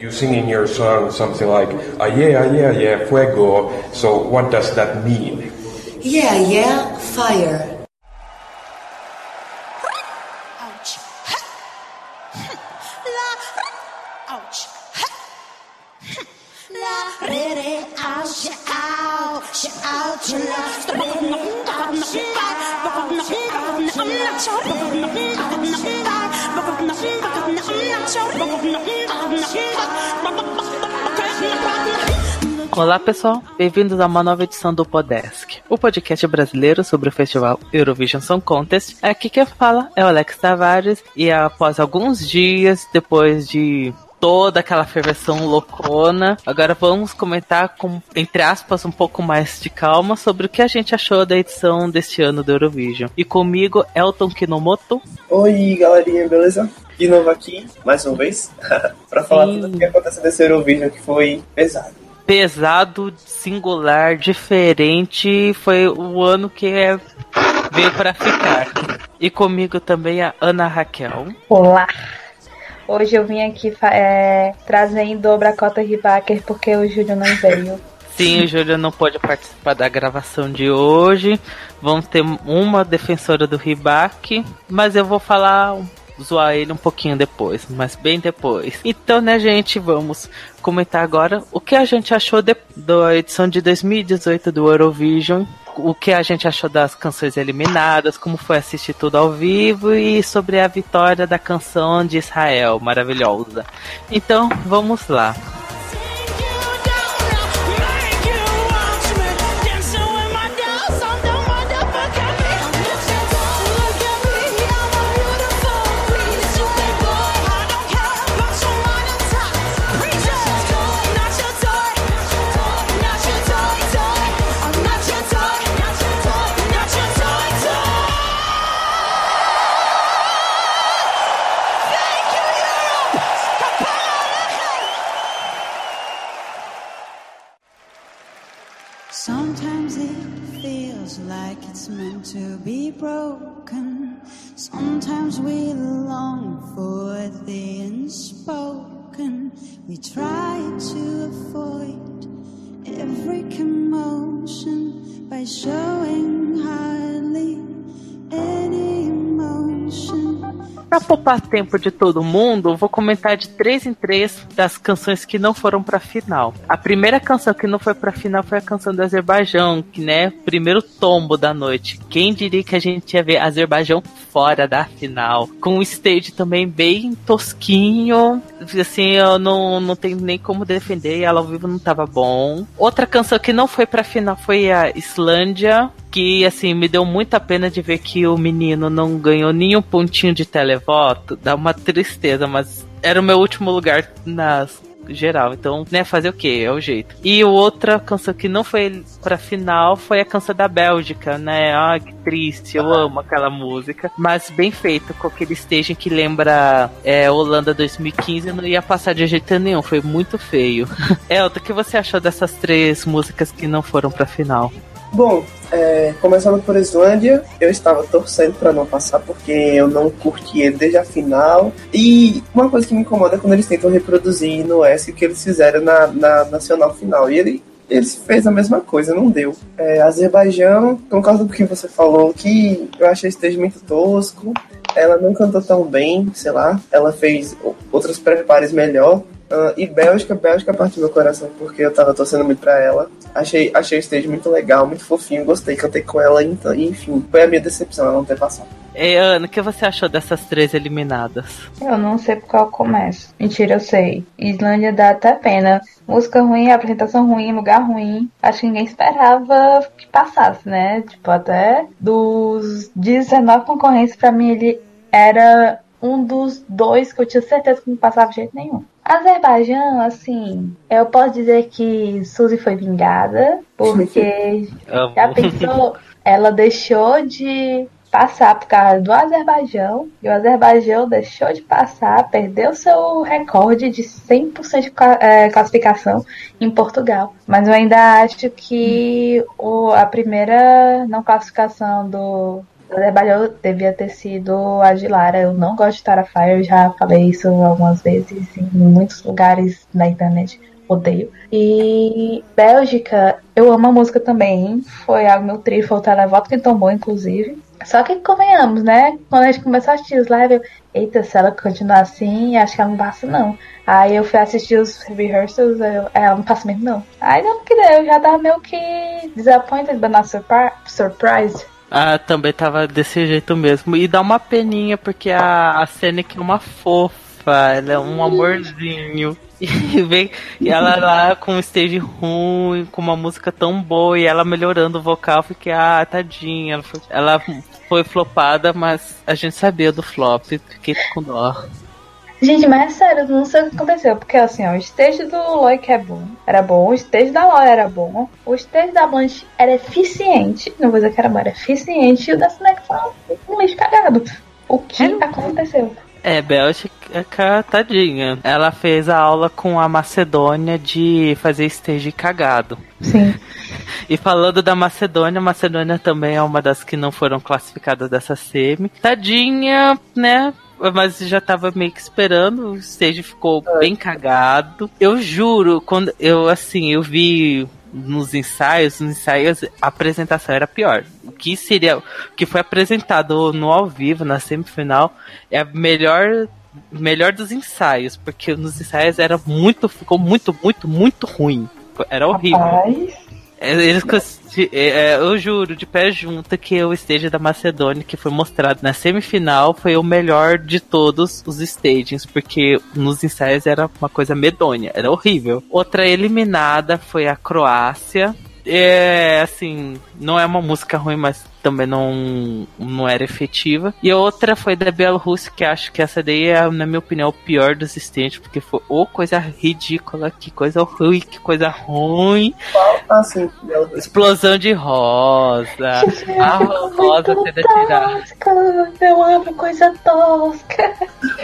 You sing in your song something like, ah yeah, ah yeah, yeah, fuego. So what does that mean? Yeah, yeah, fire. Olá pessoal, bem-vindos a uma nova edição do Podesk, o podcast brasileiro sobre o festival Eurovision Song Contest. Aqui quem fala é o Alex Tavares e após alguns dias, depois de toda aquela ferveção loucona. Agora vamos comentar com, entre aspas, um pouco mais de calma sobre o que a gente achou da edição deste ano do Eurovision. E comigo, Elton Kinomoto. Oi, galerinha, beleza? De novo aqui, mais uma vez, pra falar Sim. tudo o que aconteceu nesse Eurovision, que foi pesado. Pesado, singular, diferente. Foi o ano que é, veio para ficar. E comigo também a Ana Raquel. Olá! Hoje eu vim aqui é, trazer em dobro a cota porque o Júlio não veio. Sim, o Júlio não pôde participar da gravação de hoje. Vamos ter uma defensora do Ribac, mas eu vou falar, zoar ele um pouquinho depois, mas bem depois. Então, né, gente, vamos comentar agora o que a gente achou de- da edição de 2018 do Eurovision. O que a gente achou das canções eliminadas, como foi assistir tudo ao vivo e sobre a vitória da canção de Israel, maravilhosa. Então, vamos lá. Broken. Sometimes we long for the unspoken. We try to avoid every commotion by showing hardly Pra poupar tempo de todo mundo, vou comentar de três em três das canções que não foram pra final. A primeira canção que não foi pra final foi a canção do Azerbaijão, que né, primeiro tombo da noite. Quem diria que a gente ia ver Azerbaijão fora da final, com um stage também bem tosquinho, assim, eu não, não tenho nem como defender, ela ao vivo não tava bom. Outra canção que não foi pra final foi a Islândia, que assim me deu muita pena de ver que o menino não ganhou nenhum pontinho de televoto. Dá uma tristeza, mas era o meu último lugar nas geral. Então, né, fazer o quê? É o jeito. E outra canção que não foi pra final foi a canção da Bélgica, né? Ah, que triste, eu amo aquela música. Mas bem feito, com aquele staging que lembra é, Holanda 2015, não ia passar de jeito nenhum, foi muito feio. Elton, o que você achou dessas três músicas que não foram pra final? Bom, é, começando por Islândia, eu estava torcendo pra não passar porque eu não curti ele desde a final. E uma coisa que me incomoda é quando eles tentam reproduzir no S o que eles fizeram na, na nacional final. E ele, eles fez a mesma coisa, não deu. É, Azerbaijão, concordo com o que você falou, que eu achei texto muito tosco. Ela não cantou tão bem, sei lá. Ela fez outros prepares melhor. Ah, e Bélgica, Bélgica partiu meu coração porque eu tava torcendo muito pra ela. Achei, achei o stage muito legal, muito fofinho, gostei, cantei com ela, então, enfim, foi a minha decepção ela não ter passado. E, Ana, o que você achou dessas três eliminadas? Eu não sei por qual eu começo. Mentira, eu sei. Islândia dá até pena. Música ruim, apresentação ruim, lugar ruim. Acho que ninguém esperava que passasse, né? Tipo, até dos 19 concorrentes, pra mim ele era um dos dois que eu tinha certeza que não passava de jeito nenhum. Azerbaijão, assim, eu posso dizer que Suzy foi vingada, porque já pensou? Ela deixou de passar por causa do Azerbaijão e o Azerbaijão deixou de passar, perdeu seu recorde de 100% de eh, classificação em Portugal. Mas eu ainda acho que o, a primeira não classificação do Azerbaijão devia ter sido a de Lara. Eu não gosto de Starfire, eu já falei isso algumas vezes em muitos lugares na internet. Odeio. E Bélgica, eu amo a música também. Foi a meu trio, foi o televoto que tombou, inclusive. Só que convenhamos, né? Quando a gente começou a assistir os lives, eu, eita, se ela continuar assim, acho que ela não passa, não. Aí eu fui assistir os rehearsals, eu, ela não passa mesmo, não. Aí não que eu já tava meio que disappointed, but not surpri surprised. Ah, também tava desse jeito mesmo. E dá uma peninha, porque a, a Senec é uma fofa, ela é um amorzinho. E, vem, e ela lá com um stage ruim, com uma música tão boa, e ela melhorando o vocal, fiquei, ah, tadinha. Ela foi, ela foi flopada, mas a gente sabia do flop, fiquei com dó. Gente, mas é sério, não sei o que aconteceu. Porque assim, ó, o stage do Loic é bom. Era bom, o stage da Loy era bom. O stage da Blanche era eficiente. Não vou dizer que era bom, era eficiente. E o da Snack foi um lixo cagado. O que é. aconteceu? É, Bélgica, tadinha. Ela fez a aula com a Macedônia de fazer stage cagado. Sim. E falando da Macedônia, a Macedônia também é uma das que não foram classificadas dessa semi. Tadinha, né? Mas já tava meio que esperando, o stage ficou é. bem cagado. Eu juro, quando eu assim, eu vi nos ensaios, nos ensaios a apresentação era pior. O que seria, o que foi apresentado no ao vivo na semifinal é a melhor melhor dos ensaios, porque nos ensaios era muito, ficou muito, muito, muito ruim. Era horrível. Rapaz. Eles, é, é, eu juro, de pé junto, que o stage da Macedônia, que foi mostrado na semifinal, foi o melhor de todos os stagings, porque nos ensaios era uma coisa medonha, era horrível. Outra eliminada foi a Croácia. É, assim, não é uma música ruim, mas também não, não era efetiva. E a outra foi da Bielorrússia, que acho que essa daí é, na minha opinião, o pior dos stands, porque foi ou coisa ridícula, que coisa ruim, que coisa ruim. Assim, Explosão de rosa. a rosa sendo atirada. Eu amo coisa tosca.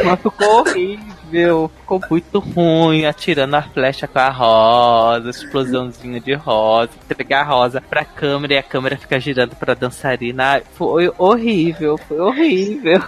Mas ficou horrível. Ficou muito ruim, atirando a flecha com a rosa, explosãozinha de rosa, entregar a rosa pra câmera e a câmera fica girando pra dançarina. Foi horrível, foi horrível.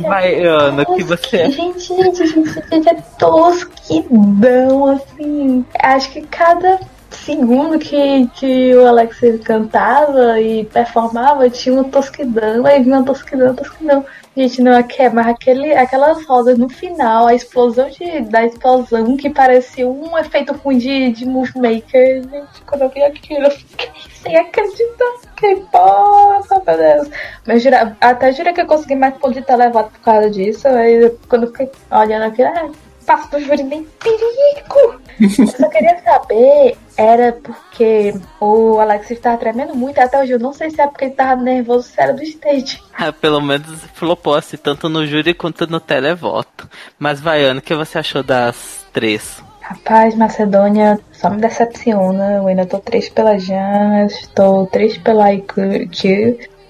Vai, Ana, o que você Gente, gente, gente, gente, é tosquidão, assim. Acho que cada segundo que, que o Alex cantava e performava tinha uma tosquidão, aí vinha uma tosquidão, tosquidão. Gente, não é mas aquele, aquelas rosas no final, a explosão de, da explosão que parecia um efeito ruim de, de Movie Maker. Gente, quando eu vi aquilo, eu fiquei sem acreditar. Que porra, meu Deus. Mas jura, até jurei que eu consegui mais ponto de televoto por causa disso. Aí quando eu fiquei olhando aquilo, ah, passo do júri nem perigo. Eu só queria saber, era porque o Alex estava tremendo muito, até hoje eu não sei se é porque ele estava nervoso se era do stage. Ah, pelo menos flopou assim, tanto no júri quanto no televoto. Mas Vaiano, o que você achou das três? Rapaz, Macedônia só me decepciona. Eu ainda tô triste pela Jan, estou triste pela IQ.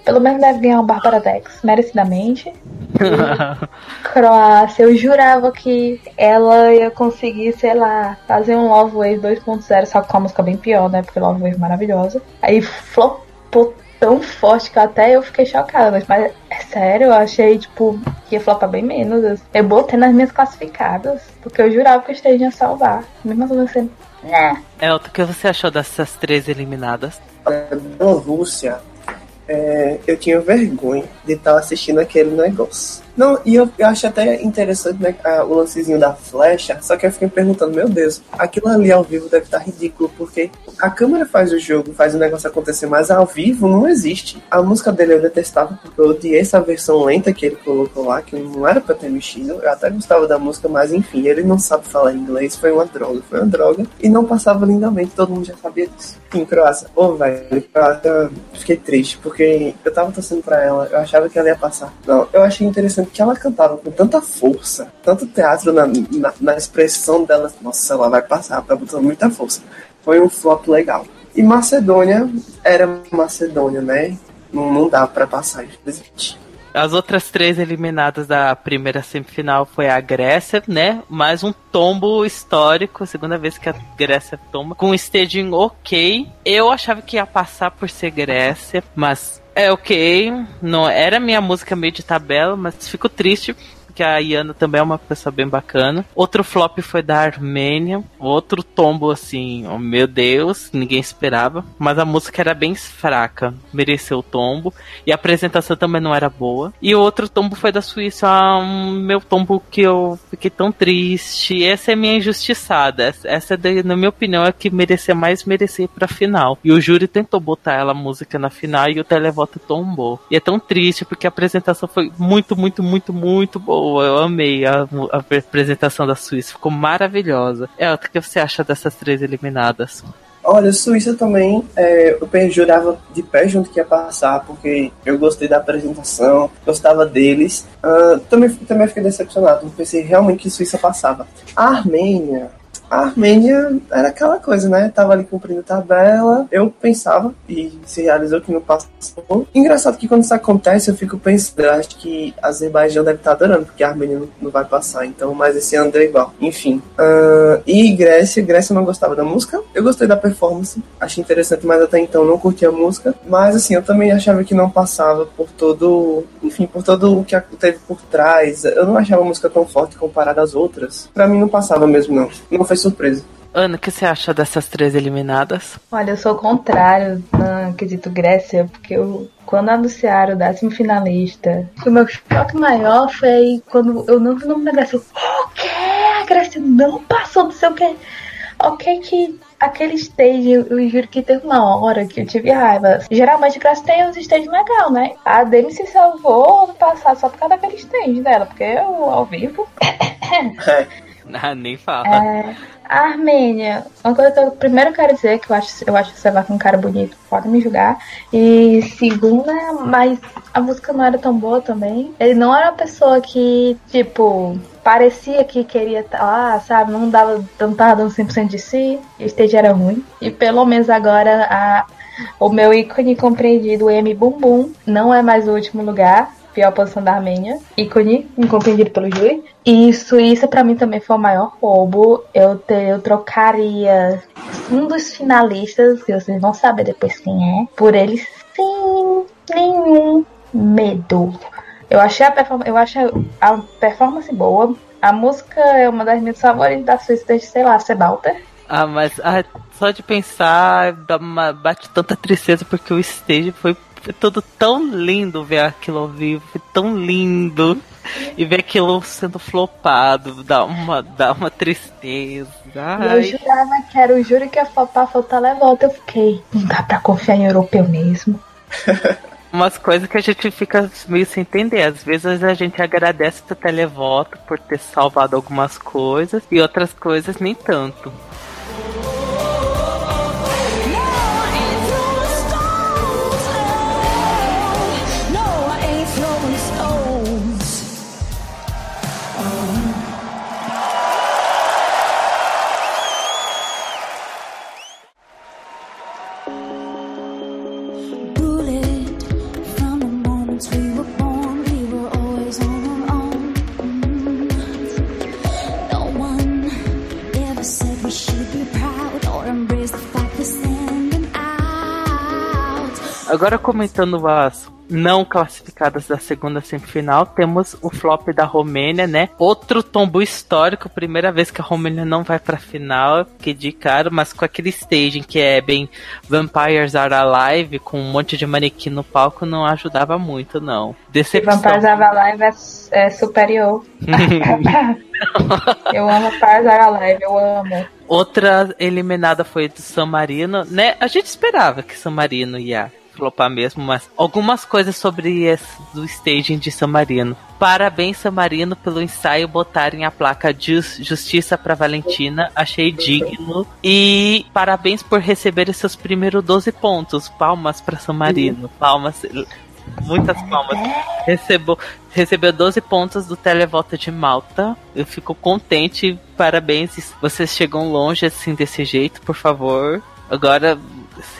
Pelo menos deve ganhar o Bárbara Dex, merecidamente. Croácia, eu jurava que ela ia conseguir, sei lá, fazer um Love Wave 2.0, só que com a música bem pior, né? Porque Love Wave é maravilhosa. Aí flopou tão forte que até eu fiquei chocada. Mas é sério, eu achei, tipo, que ia flopar bem menos. Eu botei nas minhas classificadas, porque eu jurava que o Stage ia salvar. Mesmo assim, você. Né? É, o que você achou dessas três eliminadas? A Rússia é, eu tinha vergonha de estar assistindo aquele negócio. Não, e eu, eu acho até interessante né, a, o lancezinho da flecha, só que eu fiquei perguntando, meu Deus, aquilo ali ao vivo deve estar ridículo, porque a câmera faz o jogo, faz o negócio acontecer, mas ao vivo não existe. A música dele eu detestava, porque eu odiei essa versão lenta que ele colocou lá, que não era pra ter mexido. Eu até gostava da música, mas enfim, ele não sabe falar inglês, foi uma droga, foi uma droga, e não passava lindamente, todo mundo já sabia disso. Em Croácia, ô oh, velho, Croácia, fiquei triste, porque eu tava torcendo pra ela, eu achava que ela ia passar. Não, eu achei interessante que ela cantava com tanta força, tanto teatro na, na, na expressão dela. Nossa, ela vai passar, tá botando muita força. Foi um flop legal. E Macedônia era Macedônia, né? Não, não dá para passar, infelizmente. As outras três eliminadas da primeira semifinal foi a Grécia, né? Mais um tombo histórico, segunda vez que a Grécia toma, com um staging ok. Eu achava que ia passar por ser Grécia, mas É ok, não era minha música meio de tabela, mas fico triste que a Iana também é uma pessoa bem bacana. Outro flop foi da Armênia. Outro tombo, assim, oh meu Deus, ninguém esperava. Mas a música era bem fraca, mereceu o tombo. E a apresentação também não era boa. E outro tombo foi da Suíça, um, meu tombo que eu fiquei tão triste. Essa é minha injustiçada. Essa, na minha opinião, é que merecia mais merecer pra final. E o júri tentou botar ela a música na final e o televoto tombou. E é tão triste porque a apresentação foi muito, muito, muito, muito boa eu amei a, a apresentação da Suíça, ficou maravilhosa. É, o que você acha dessas três eliminadas? Olha, Suíça também, é, eu jurava de pé junto que ia passar, porque eu gostei da apresentação, gostava deles. Uh, também, também fiquei decepcionado, pensei realmente que Suíça passava. A Armênia, a Armênia era aquela coisa, né? Tava ali cumprindo tabela. Eu pensava, e se realizou que não passou. Engraçado que quando isso acontece, eu fico pensando, acho que Azerbaijão deve estar adorando, porque a Armênia não, não vai passar. Então, mas esse ano deu igual. Enfim. Uh, e Grécia, Grécia eu não gostava da música. Eu gostei da performance, achei interessante, mas até então não curti a música. Mas assim, eu também achava que não passava por todo. Enfim, por todo o que teve por trás. Eu não achava a música tão forte comparada às outras. Para mim não passava mesmo, não. Não foi surpresa. Ana, o que você acha dessas três eliminadas? Olha, eu sou o contrário no quesito Grécia, porque eu, quando anunciaram o décimo finalista, o meu choque maior foi quando eu não vi o nome da Grécia. O quê? A Grécia não passou, não sei o quê. Ok que aquele stage, eu juro que teve uma hora que eu tive raiva. Geralmente Grécia tem uns stages legal, né? A Demi se salvou no passado só por causa daquele stage dela, porque eu, ao vivo... Ah, nem fala. É, a Armênia, uma coisa que eu primeiro quero dizer que eu acho, eu acho vai com um cara bonito, pode me julgar. E segunda, mas a música não era tão boa também. Ele não era uma pessoa que, tipo, parecia que queria estar tá lá, sabe? Não dava, não tava dando 100% de si. O stage era ruim. E pelo menos agora a, o meu ícone compreendido, o M Bumbum, não é mais o último lugar pior posição da Armênia, ícone, incompreendido pelo júri. E Suíça, para mim, também foi o maior roubo. Eu, te, eu trocaria um dos finalistas, que vocês vão saber depois quem é, por eles sem nenhum medo. Eu achei a, perform eu achei a performance boa. A música é uma das minhas favoritas da Suíça desde, sei lá, Sebalter. Ah, mas ah, só de pensar uma, bate tanta tristeza porque o stage foi foi tudo tão lindo ver aquilo ao vivo, foi tão lindo. E ver aquilo sendo flopado, dá uma, dá uma tristeza. Ai. Eu jurava que era o juro que ia flopar, faltar volta. Eu fiquei, não dá pra confiar em europeu mesmo. Umas coisas que a gente fica meio sem entender. Às vezes a gente agradece o televoto por ter salvado algumas coisas e outras coisas nem tanto. Agora comentando as não classificadas da segunda semifinal, temos o flop da Romênia, né? Outro tombo histórico, primeira vez que a Romênia não vai pra final, que de cara, mas com aquele staging que é bem Vampires Are Alive, com um monte de manequim no palco, não ajudava muito, não. Decepção. Vampires Are Alive é, é superior. eu amo Vampires Are Alive, eu amo. Outra eliminada foi do San Marino, né? A gente esperava que San Marino ia flopar mesmo, mas algumas coisas sobre esse, do staging de San Marino. Parabéns, San Marino, pelo ensaio botarem a placa de Justiça para Valentina. Achei digno. E parabéns por receber seus primeiros 12 pontos. Palmas para San Marino. Palmas. Muitas palmas. Recebeu, recebeu 12 pontos do televoto de Malta. Eu fico contente. Parabéns. Vocês chegam longe assim desse jeito, por favor Agora,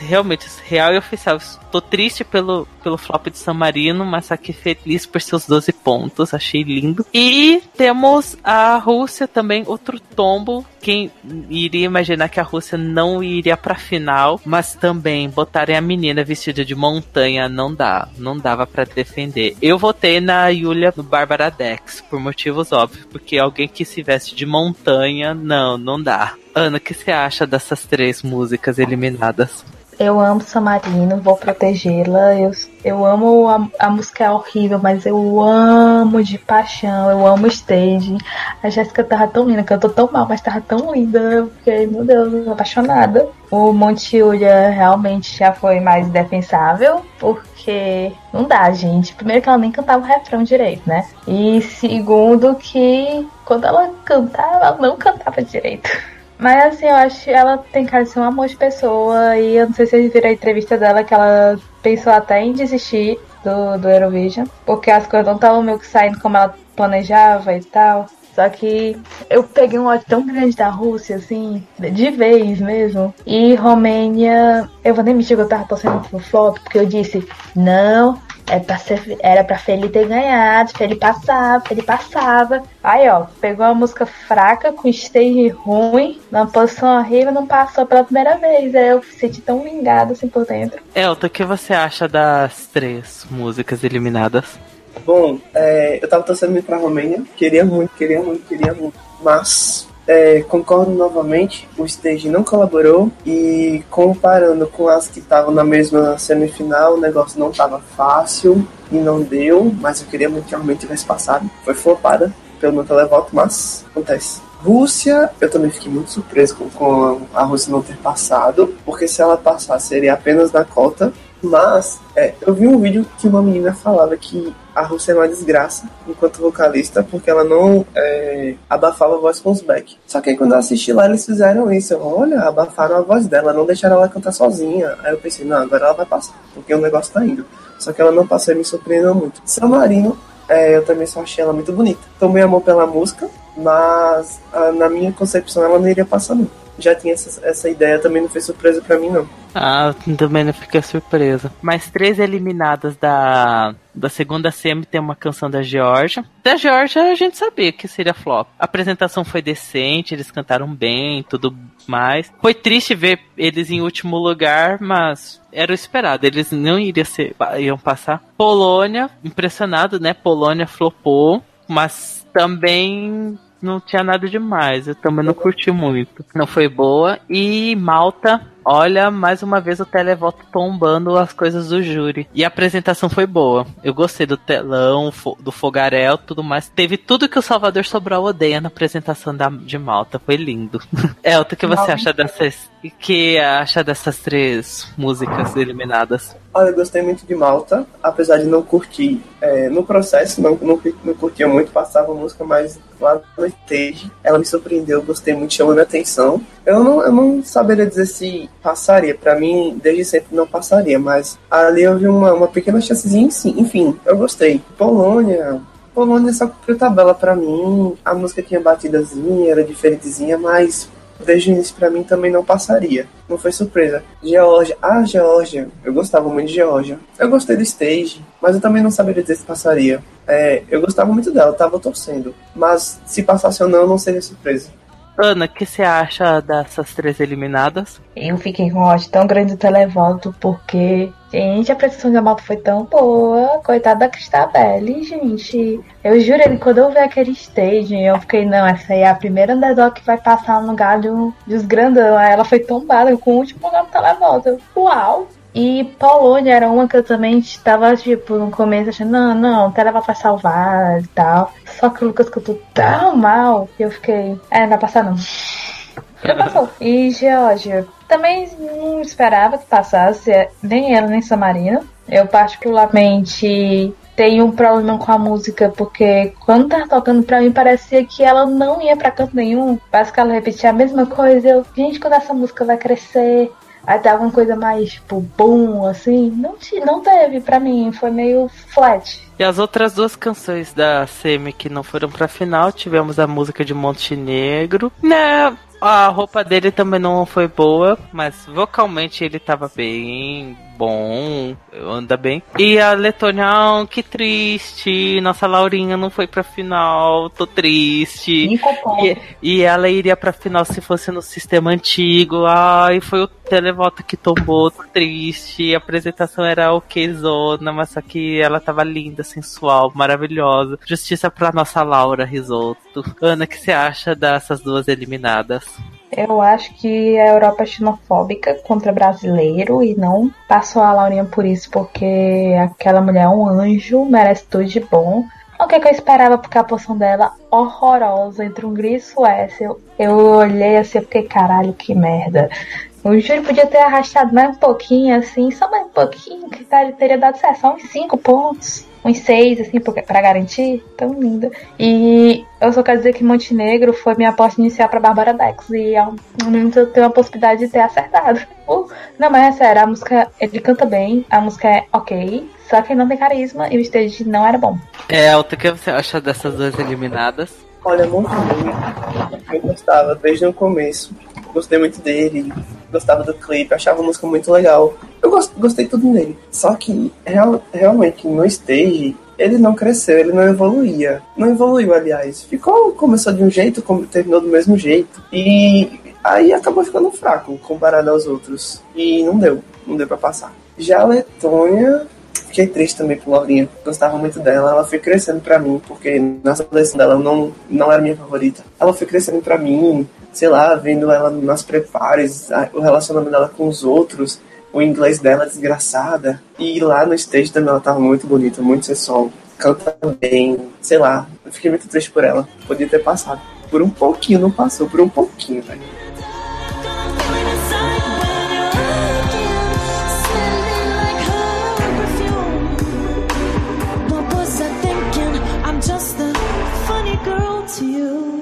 realmente, real e oficial. Estou triste pelo, pelo flop de San Marino, mas aqui feliz por seus 12 pontos. Achei lindo. E temos a Rússia também, outro tombo. Quem iria imaginar que a Rússia não iria pra final, mas também botarem a menina vestida de montanha não dá, não dava para defender. Eu votei na Yulia no Bárbara Dex, por motivos óbvios, porque alguém que se veste de montanha, não, não dá. Ana, o que você acha dessas três músicas eliminadas? Eu amo Samarino, vou protegê-la. Eu, eu amo a, a música é horrível, mas eu amo de paixão. Eu amo stage. A Jéssica tava tão linda, cantou tão mal, mas tava tão linda. Eu fiquei, meu Deus, apaixonada. O Monte Julia realmente já foi mais defensável, porque não dá, gente. Primeiro que ela nem cantava o refrão direito, né? E segundo que quando ela cantava, ela não cantava direito. Mas assim, eu acho que ela tem cara de ser um amor de pessoa. E eu não sei se vocês viram a entrevista dela que ela pensou até em desistir do, do Eurovision. Porque as coisas não estavam meio que saindo como ela planejava e tal. Só que eu peguei um ódio tão grande da Rússia, assim, de vez mesmo. E Romênia, eu vou nem mentir que eu tava torcendo pro flop, porque eu disse, não, é pra ser, era pra Feli ter ganhado, Feli passava, Feli passava. Aí, ó, pegou uma música fraca, com stage ruim, numa posição horrível, não passou pela primeira vez. Aí eu senti tão vingado assim por dentro. Elton, o que você acha das três músicas eliminadas? Bom, é, eu tava torcendo muito pra Romênia, queria muito, queria muito, queria muito. Mas é, concordo novamente, o stage não colaborou e comparando com as que estavam na mesma semifinal, o negócio não estava fácil e não deu, mas eu queria muito que realmente tivesse passado. Foi flopada pelo meu televoto, mas acontece. Rússia, eu também fiquei muito surpreso com, com a Rússia não ter passado, porque se ela passar seria apenas na cota. Mas é, eu vi um vídeo que uma menina falava que a Rússia é uma desgraça enquanto vocalista, porque ela não é, abafava a voz com os back. Só que aí quando eu assisti lá, eles fizeram isso. Eu, Olha, abafaram a voz dela, não deixaram ela cantar sozinha. Aí eu pensei, não, agora ela vai passar, porque o negócio tá indo. Só que ela não passou e me surpreendeu muito. San Marino, é, eu também só achei ela muito bonita. Tomei amor pela música, mas a, na minha concepção ela não iria passar não já tinha essa, essa ideia, também não foi surpresa para mim, não. Ah, também não fiquei surpresa. Mais três eliminadas da, da segunda semi tem uma canção da Georgia. Da Georgia a gente sabia que seria flop. A apresentação foi decente, eles cantaram bem, tudo mais. Foi triste ver eles em último lugar, mas era o esperado. Eles não iriam ser, iam passar. Polônia, impressionado, né? Polônia flopou, mas também não tinha nada demais. Eu também não curti muito. Não foi boa. E Malta Olha, mais uma vez o televoto tombando as coisas do júri. E a apresentação foi boa. Eu gostei do telão, do fogarel, tudo mais. Teve tudo que o Salvador Sobral odeia na apresentação da, de Malta. Foi lindo. Elton, o que você acha dessas. O que acha dessas três músicas eliminadas? Olha, eu gostei muito de Malta, apesar de não curtir. É, no processo, não, não, não curtia muito, passava a música, mas lá no stage, ela me surpreendeu, gostei muito, chamou minha atenção. Eu não, eu não saberia dizer se passaria. Para mim, desde sempre não passaria, mas ali eu vi uma, uma pequena chancezinha, sim. Enfim, eu gostei. Polônia. Polônia só cumpriu tabela para mim. A música tinha batidazinha, era diferentezinha, mas desde o início para mim também não passaria. Não foi surpresa. Geórgia, ah, Geórgia, eu gostava muito de Geórgia. Eu gostei do stage, mas eu também não saberia dizer se passaria. É, eu gostava muito dela, tava torcendo. Mas se passasse ou não, não seria surpresa. Ana, o que você acha dessas três eliminadas? Eu fiquei com um ódio tão grande do televoto, porque, gente, a apresentação da moto foi tão boa. Coitada da Cristabelle, gente. Eu juro, quando eu vi aquele stage, eu fiquei, não, essa aí é a primeira underdog que vai passar no lugar dos grandão. Aí ela foi tombada com o último lugar no televoto. Uau! E Polônia era uma que eu também estava, tipo, no começo achando, não, não, Tela vai salvar e tal. Só que o Lucas cantou tão mal que eu fiquei, é, não vai passar não. Já passou. E Geórgia, também não esperava que passasse, nem ela, nem Samarino. Eu particularmente tenho um problema com a música, porque quando tava tocando pra mim, parecia que ela não ia pra canto nenhum. Parece que ela repetia a mesma coisa. Eu, gente, quando essa música vai crescer, Aí tava uma coisa mais, tipo, boom, assim. Não, não teve pra mim, foi meio flat. E as outras duas canções da Semi que não foram pra final, tivemos a música de Montenegro. Né, A roupa dele também não foi boa, mas vocalmente ele tava bem bom, anda bem. E a Letônia, ah, que triste, nossa Laurinha não foi pra final, tô triste. E, e ela iria pra final se fosse no sistema antigo. Ai, foi o televoto que tombou, tô triste. A apresentação era ok zona, mas só que ela tava linda, sensual, maravilhosa. Justiça pra nossa Laura Risotto. Ana, o que você acha dessas duas eliminadas? Eu acho que a Europa é xenofóbica contra brasileiro e não passou a Laurinha por isso, porque aquela mulher é um anjo, merece tudo de bom. O que, é que eu esperava porque a posição dela horrorosa entre Hungria e Suécia. Eu, eu olhei assim e fiquei, caralho, que merda. O júri podia ter arrastado mais um pouquinho, assim, só mais um pouquinho, que tá- teria dado certo, só uns 5 pontos, uns 6, assim, pra garantir. Tão linda. E eu só quero dizer que Montenegro foi minha aposta inicial pra Bárbara Dex. E ao momento eu tenho a possibilidade de ter acertado. Uh, não, mas é sério, a música, ele canta bem, a música é ok, só que não tem carisma e o stage não era bom. É, o que você acha dessas duas eliminadas? Olha, Montenegro, eu gostava desde o começo. Gostei muito dele, gostava do clipe, achava a música muito legal. Eu gost, gostei tudo nele. Só que, real, realmente, no stage, ele não cresceu, ele não evoluía. Não evoluiu, aliás. Ficou, começou de um jeito, terminou do mesmo jeito. E aí acabou ficando fraco comparado aos outros. E não deu, não deu pra passar. Já a Letônia, Fiquei triste também por Laurinha. Gostava muito dela. Ela foi crescendo pra mim, porque na seleção dela não, não era minha favorita. Ela foi crescendo pra mim, sei lá, vendo ela nas prepares, o relacionamento dela com os outros, o inglês dela desgraçada. E lá no stage também ela tava muito bonita, muito sensual. Canta bem, sei lá. Eu fiquei muito triste por ela. Podia ter passado. Por um pouquinho, não passou, por um pouquinho, velho. You.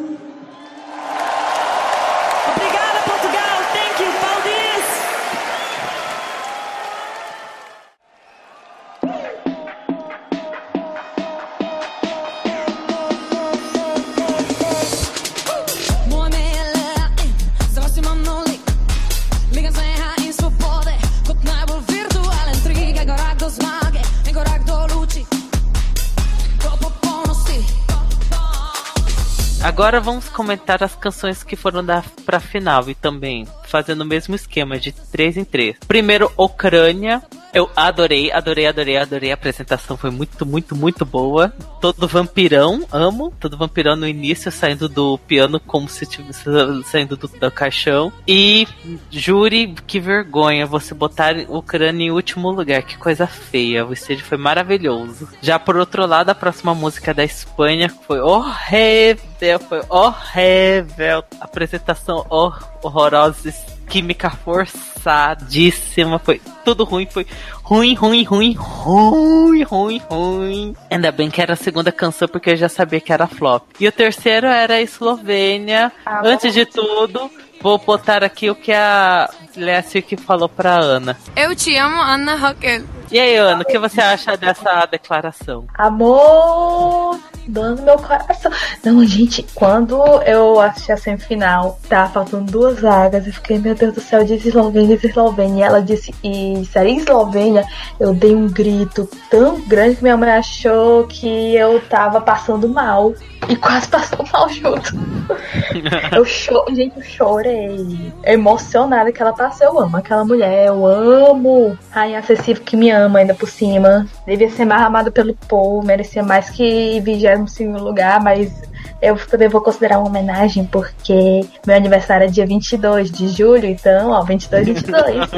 Agora vamos comentar as canções que foram da, pra final e também fazendo o mesmo esquema de 3 em 3. Primeiro, Ucrânia. Eu adorei, adorei, adorei, adorei. A apresentação foi muito, muito, muito boa. Todo vampirão, amo. Todo vampirão no início, saindo do piano como se estivesse saindo do, do caixão. E júri, que vergonha você botar Ucrânia em último lugar. Que coisa feia. O stage foi maravilhoso. Já por outro lado, a próxima música da Espanha foi horrível. Foi horrível. Apresentação hor horrorosa. Química forçadíssima. Foi tudo ruim. Foi ruim, ruim, ruim, ruim, ruim, ruim. Ainda bem que era a segunda canção, porque eu já sabia que era flop. E o terceiro era a Eslovênia. Ah, Antes de tudo, vou botar aqui o que a Leslie que falou pra Ana. Eu te amo, Ana Raquel. E aí, Ana, o que você acha dessa declaração? Amor, dando meu coração. Não, gente, quando eu assisti a semifinal, tá faltando duas vagas. Eu fiquei, meu Deus do céu, disse Eslovênia, disse Eslovênia. E ela disse, e seria Eslovênia? Eu dei um grito tão grande que minha mãe achou que eu tava passando mal. E quase passou mal junto. Eu cho... Gente, eu chorei. Emocionada que ela passou. Eu amo aquela mulher, eu amo. Ai, acessível que me ama ainda por cima. Devia ser mais pelo povo, merecia mais que 22 lugar, mas eu também vou considerar uma homenagem porque meu aniversário é dia 22 de julho, então, ó, 22, 22.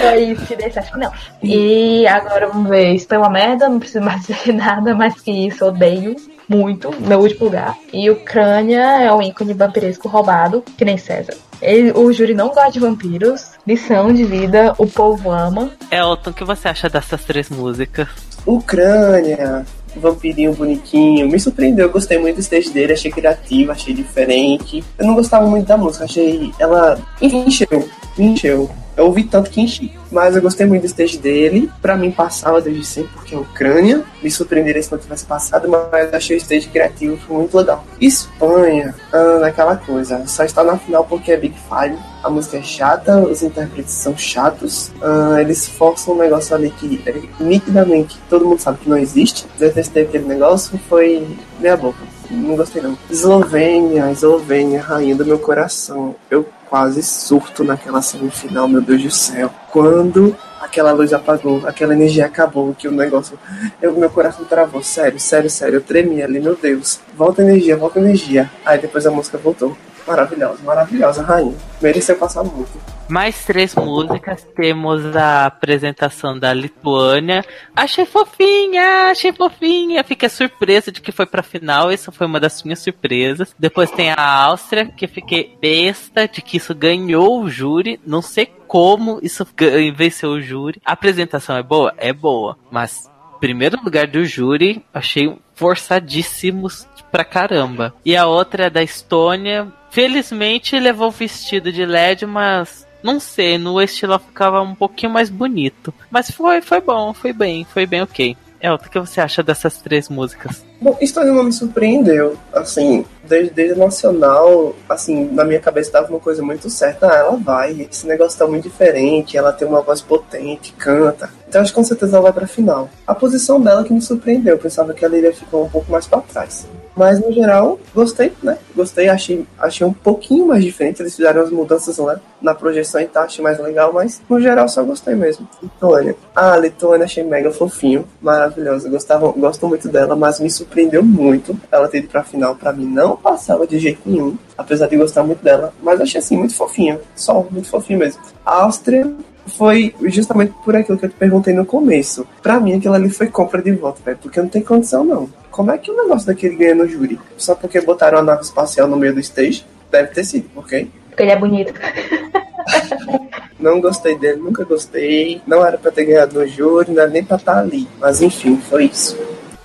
É isso, desse, acho que não. E agora vamos ver. Isso foi uma merda, não preciso mais dizer nada mais que isso. Odeio muito, meu último lugar. E Ucrânia é um ícone vampiresco roubado, que nem César. Ele- o júri não gosta de vampiros. Lição de vida, o povo ama. Elton, o que você acha dessas três músicas? Ucrânia, vampirinho bonitinho, me surpreendeu, eu gostei muito do stage dele, achei criativo, achei diferente. Eu não gostava muito da música, achei ela me encheu, me encheu. Eu ouvi tanto que enchi. Mas eu gostei muito do stage dele. Pra mim passava desde sempre, porque é Ucrânia. Me surpreenderia se não tivesse passado, mas achei o stage criativo muito legal. Espanha, ah, naquela coisa. Só está na final porque é Big Five. A música é chata, os intérpretes são chatos. ah, eles forçam um negócio ali que é, nitidamente todo mundo sabe que não existe. Detestei aquele negócio, foi meia boca. Não gostei não. Eslovênia, Eslovênia, rainha do meu coração. Eu quase surto naquela semifinal, meu Deus do céu. Quando aquela luz apagou, aquela energia acabou, que o negócio. Eu, meu coração travou, sério, sério, sério. Eu tremi ali, meu Deus. Volta energia, volta energia. Aí depois a música voltou. Maravilhosa, maravilhosa, rainha. Mereceu passar muito. Mais três músicas. Temos a apresentação da Lituânia. Achei fofinha, achei fofinha. Fiquei surpresa de que foi pra final. Isso foi uma das minhas surpresas. Depois tem a Áustria, que fiquei besta de que isso ganhou o júri. Não sei como isso venceu o júri. A apresentação é boa? É boa. Mas primeiro lugar do júri, achei forçadíssimos pra caramba. E a outra é da Estônia. Felizmente levou o vestido de LED, mas não sei, no estilo ficava um pouquinho mais bonito. Mas foi, foi bom, foi bem, foi bem ok. É, o que você acha dessas três músicas? Bom, Estônia não me surpreendeu. Assim, desde, desde Nacional, assim, na minha cabeça tava uma coisa muito certa. Ah, ela vai, esse negócio tá muito diferente, ela tem uma voz potente, canta. Então acho com certeza ela vai pra final. A posição dela que me surpreendeu, eu pensava que ela iria ficar um pouco mais pra trás. Mas no geral, gostei, né? Gostei, achei, achei um pouquinho mais diferente. Eles fizeram as mudanças né? na projeção e tá, achei mais legal, mas no geral só gostei mesmo. Litônia. Ah, Litônia achei mega fofinho, maravilhosa. Gostava, gosto muito dela, mas me surpreendeu muito ela ter ido pra final. Pra mim não passava de jeito nenhum, apesar de gostar muito dela. Mas achei assim, muito fofinho. Só, muito fofinho mesmo. A Áustria foi justamente por aquilo que eu te perguntei no começo. Pra mim, aquilo ali foi compra de voto, velho, porque não tem condição, não. Como é que o negócio daquele ganha no júri? Só porque botaram a nave espacial no meio do stage? Deve ter sido, ok? Porque ele é bonito. Não gostei dele, nunca gostei. Não era pra ter ganhado no júri, não era nem pra estar ali. Mas enfim, foi isso.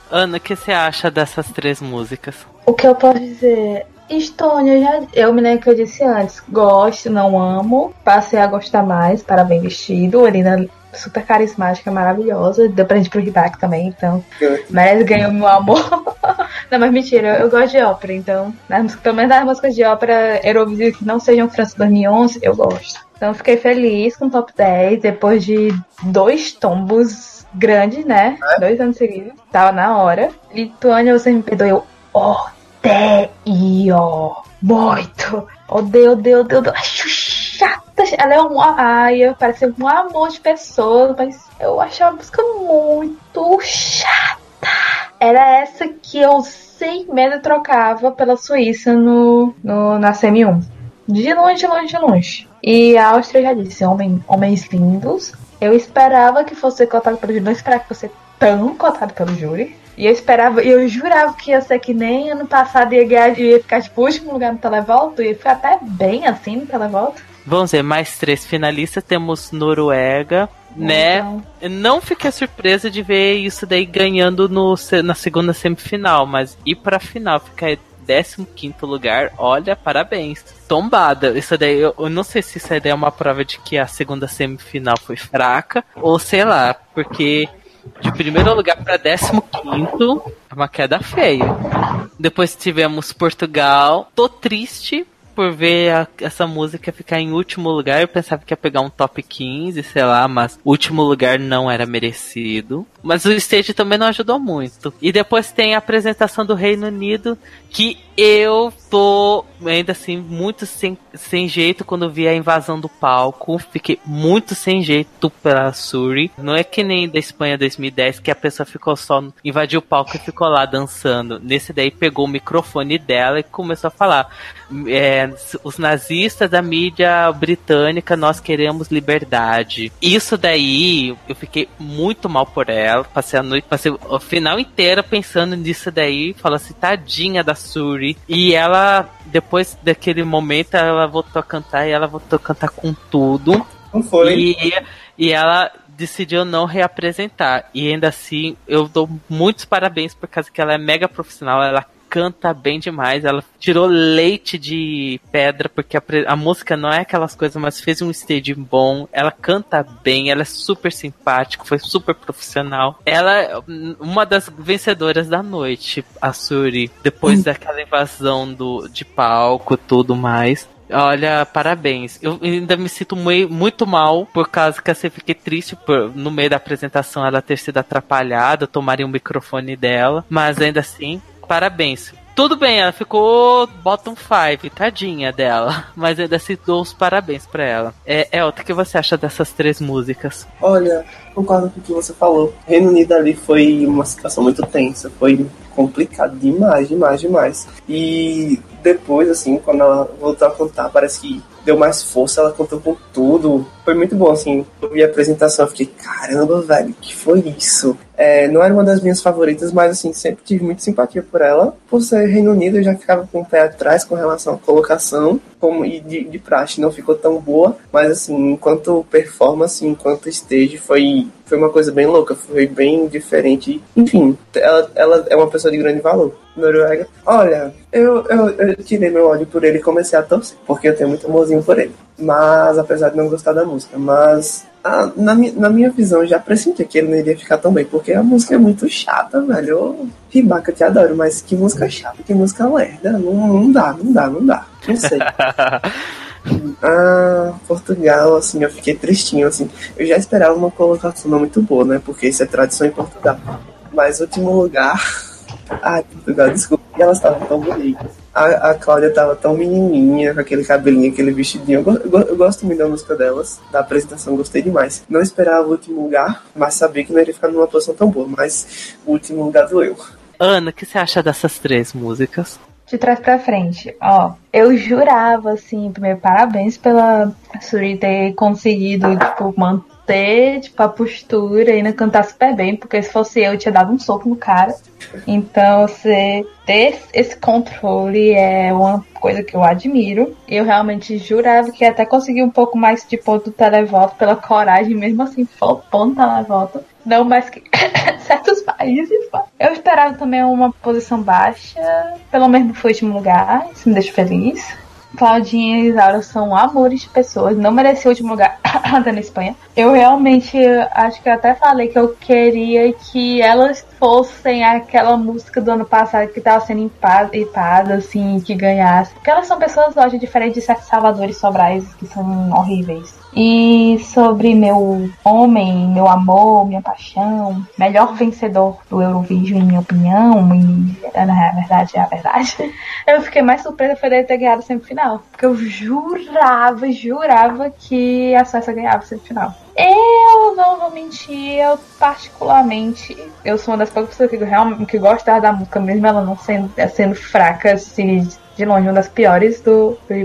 Ana, o que você acha dessas três músicas? O que eu posso dizer? Estônia, já, eu me lembro que eu disse antes, gosto, não amo, passei a gostar mais, para bem vestido, Elina super carismática, maravilhosa, deu pra gente pro Ribac também, então, merece ganhou meu amor. não, mas mentira, eu gosto de ópera, então, nas pelo menos nas músicas de ópera Eurovisão que não sejam França 2011, eu gosto. Então fiquei feliz com o top 10, depois de dois tombos grandes, né? Dois anos seguidos, tava na hora. Lituânia, você me perdoe, eu odeio muito. Odeio, odeio, odeio, odeio. Acho chata. Ela é uma. Ai, parece um amor de pessoa, mas eu achei a música muito chata. Era essa que eu sem medo trocava pela Suíça no, no, na CM1. De longe, de longe, de longe. E a Áustria já disse, homem, homens lindos. Eu esperava que fosse cotado pelo júri, não esperava que fosse tão cotado pelo júri. E eu esperava, eu jurava que ia ser que nem ano passado ia ganhar, ia ficar tipo último lugar no televoto, ia ficar até bem assim no televoto. Vamos ver, mais três finalistas. Temos Noruega, né? Então, Eu Não fiquei surpresa de ver isso daí ganhando no, na segunda semifinal, mas ir pra final, ficar em 15 lugar, olha, parabéns. Tombada. Isso daí, eu, eu não sei se isso daí é uma prova de que a segunda semifinal foi fraca, ou sei lá, porque de primeiro lugar pra 15 é uma queda feia. Depois tivemos Portugal. Tô triste por ver a- essa música ficar em último lugar. Eu pensava que ia pegar um top 15, sei lá, mas último lugar não era merecido. Mas o stage também não ajudou muito. E depois tem a apresentação do Reino Unido, que eu tô ainda assim muito sem, sem jeito quando vi a invasão do palco. Fiquei muito sem jeito pela Suri. Não é que nem da Espanha 2010 que a pessoa ficou só invadiu o palco e ficou lá dançando. Nesse daí pegou o microfone dela e começou a falar: é, os nazistas da mídia britânica, nós queremos liberdade. Isso daí eu fiquei muito mal por ela. Passei a noite, passei o final inteiro pensando nisso daí. Falou assim, tadinha da Suri. E ela, depois daquele momento, ela voltou a cantar e ela voltou a cantar com tudo. Não foi? E, e ela decidiu não reapresentar. E ainda assim, eu dou muitos parabéns por causa que ela é mega profissional, ela canta bem demais. Ela tirou leite de pedra, porque a, a música não é aquelas coisas, mas fez um stage bom. Ela canta bem, ela é super simpática, foi super profissional. Ela é uma das vencedoras da noite, a Suri, depois daquela invasão do, de palco e tudo mais. Olha, parabéns. Eu ainda me sinto mui- muito mal por causa que assim, eu fiquei triste por, no meio da apresentação ela ter sido atrapalhada, tomarem o microfone dela, mas ainda assim, parabéns. Tudo bem, ela ficou bottom 5, tadinha dela, mas ainda assim dou os parabéns pra ela. É, é, o que você acha dessas três músicas? Olha, concordo com o que você falou. Reino Unido ali foi uma situação muito tensa, foi complicado demais, demais, demais. E depois, assim, quando ela voltou a cantar, parece que deu mais força, ela cantou com tudo. Foi muito bom, assim. Eu vi a apresentação, eu fiquei, caramba, velho, que foi isso? É, não era uma das minhas favoritas, mas assim, sempre tive muita simpatia por ela. Por ser Reino Unido, eu já ficava com o pé atrás com relação à colocação, como e de, de praxe não ficou tão boa, mas assim, enquanto performance, enquanto stage, foi, foi uma coisa bem louca, foi bem diferente. Enfim, ela, ela é uma pessoa de grande valor. Noruega. Olha, eu, eu, eu tirei meu ódio por ele e comecei a torcer, porque eu tenho muito amorzinho por ele. Mas, apesar de não gostar da música, mas ah, na, na minha visão, eu já pressenti que ele não iria ficar tão bem, porque a música é muito chata, velho. Ribaca, eu te adoro, mas que música chata, que música lerda. Não, não dá, não dá, não dá. Não sei. Ah, Portugal, assim, eu fiquei tristinho, assim. Eu já esperava uma colocação não muito boa, né? Porque isso é tradição em Portugal. Mas último lugar. Ai, Portugal, desculpa. E elas estavam tão bonitas. A, a Cláudia tava tão menininha, com aquele cabelinho, aquele vestidinho. Eu, eu eu gosto muito da música delas, da apresentação, gostei demais. Não esperava o último lugar, mas sabia que não iria ficar numa posição tão boa. Mas o último lugar doeu. Ana, o que você acha dessas três músicas? De trás pra frente, ó. Eu jurava, assim, primeiro, parabéns pela Suri ter conseguido, tipo, manter, tipo, a postura e ainda cantar super bem, porque se fosse eu, eu tinha dado um soco no cara. Então, você ter esse controle é uma coisa que eu admiro. Eu realmente jurava que até conseguir um pouco mais de ponto do televoto pela coragem, mesmo assim, flopando televoto. Não mais que certos países. Eu esperava também uma posição baixa, pelo menos foi último lugar, isso me deixa feliz. Claudinha e Isaura são amores de pessoas, não merecia o último lugar na Espanha. Eu realmente acho que eu até falei que eu queria que elas fossem aquela música do ano passado que tava sendo empa- empada, assim, que ganhasse. Porque elas são pessoas, lógico, diferentes de certos Salvadores Sobrais, que são horríveis. E sobre meu homem, meu amor, minha paixão, melhor vencedor do Eurovision, em minha opinião, e na verdade é a verdade, eu fiquei mais surpresa foi dele ter ganhado a semifinal. Porque eu jurava, jurava que a Suécia ganhava a semifinal. Eu não vou mentir, eu particularmente, eu sou uma das poucas pessoas que, realmente, que gosta da música, mesmo ela não sendo, sendo fraca, se de longe uma das piores do, do.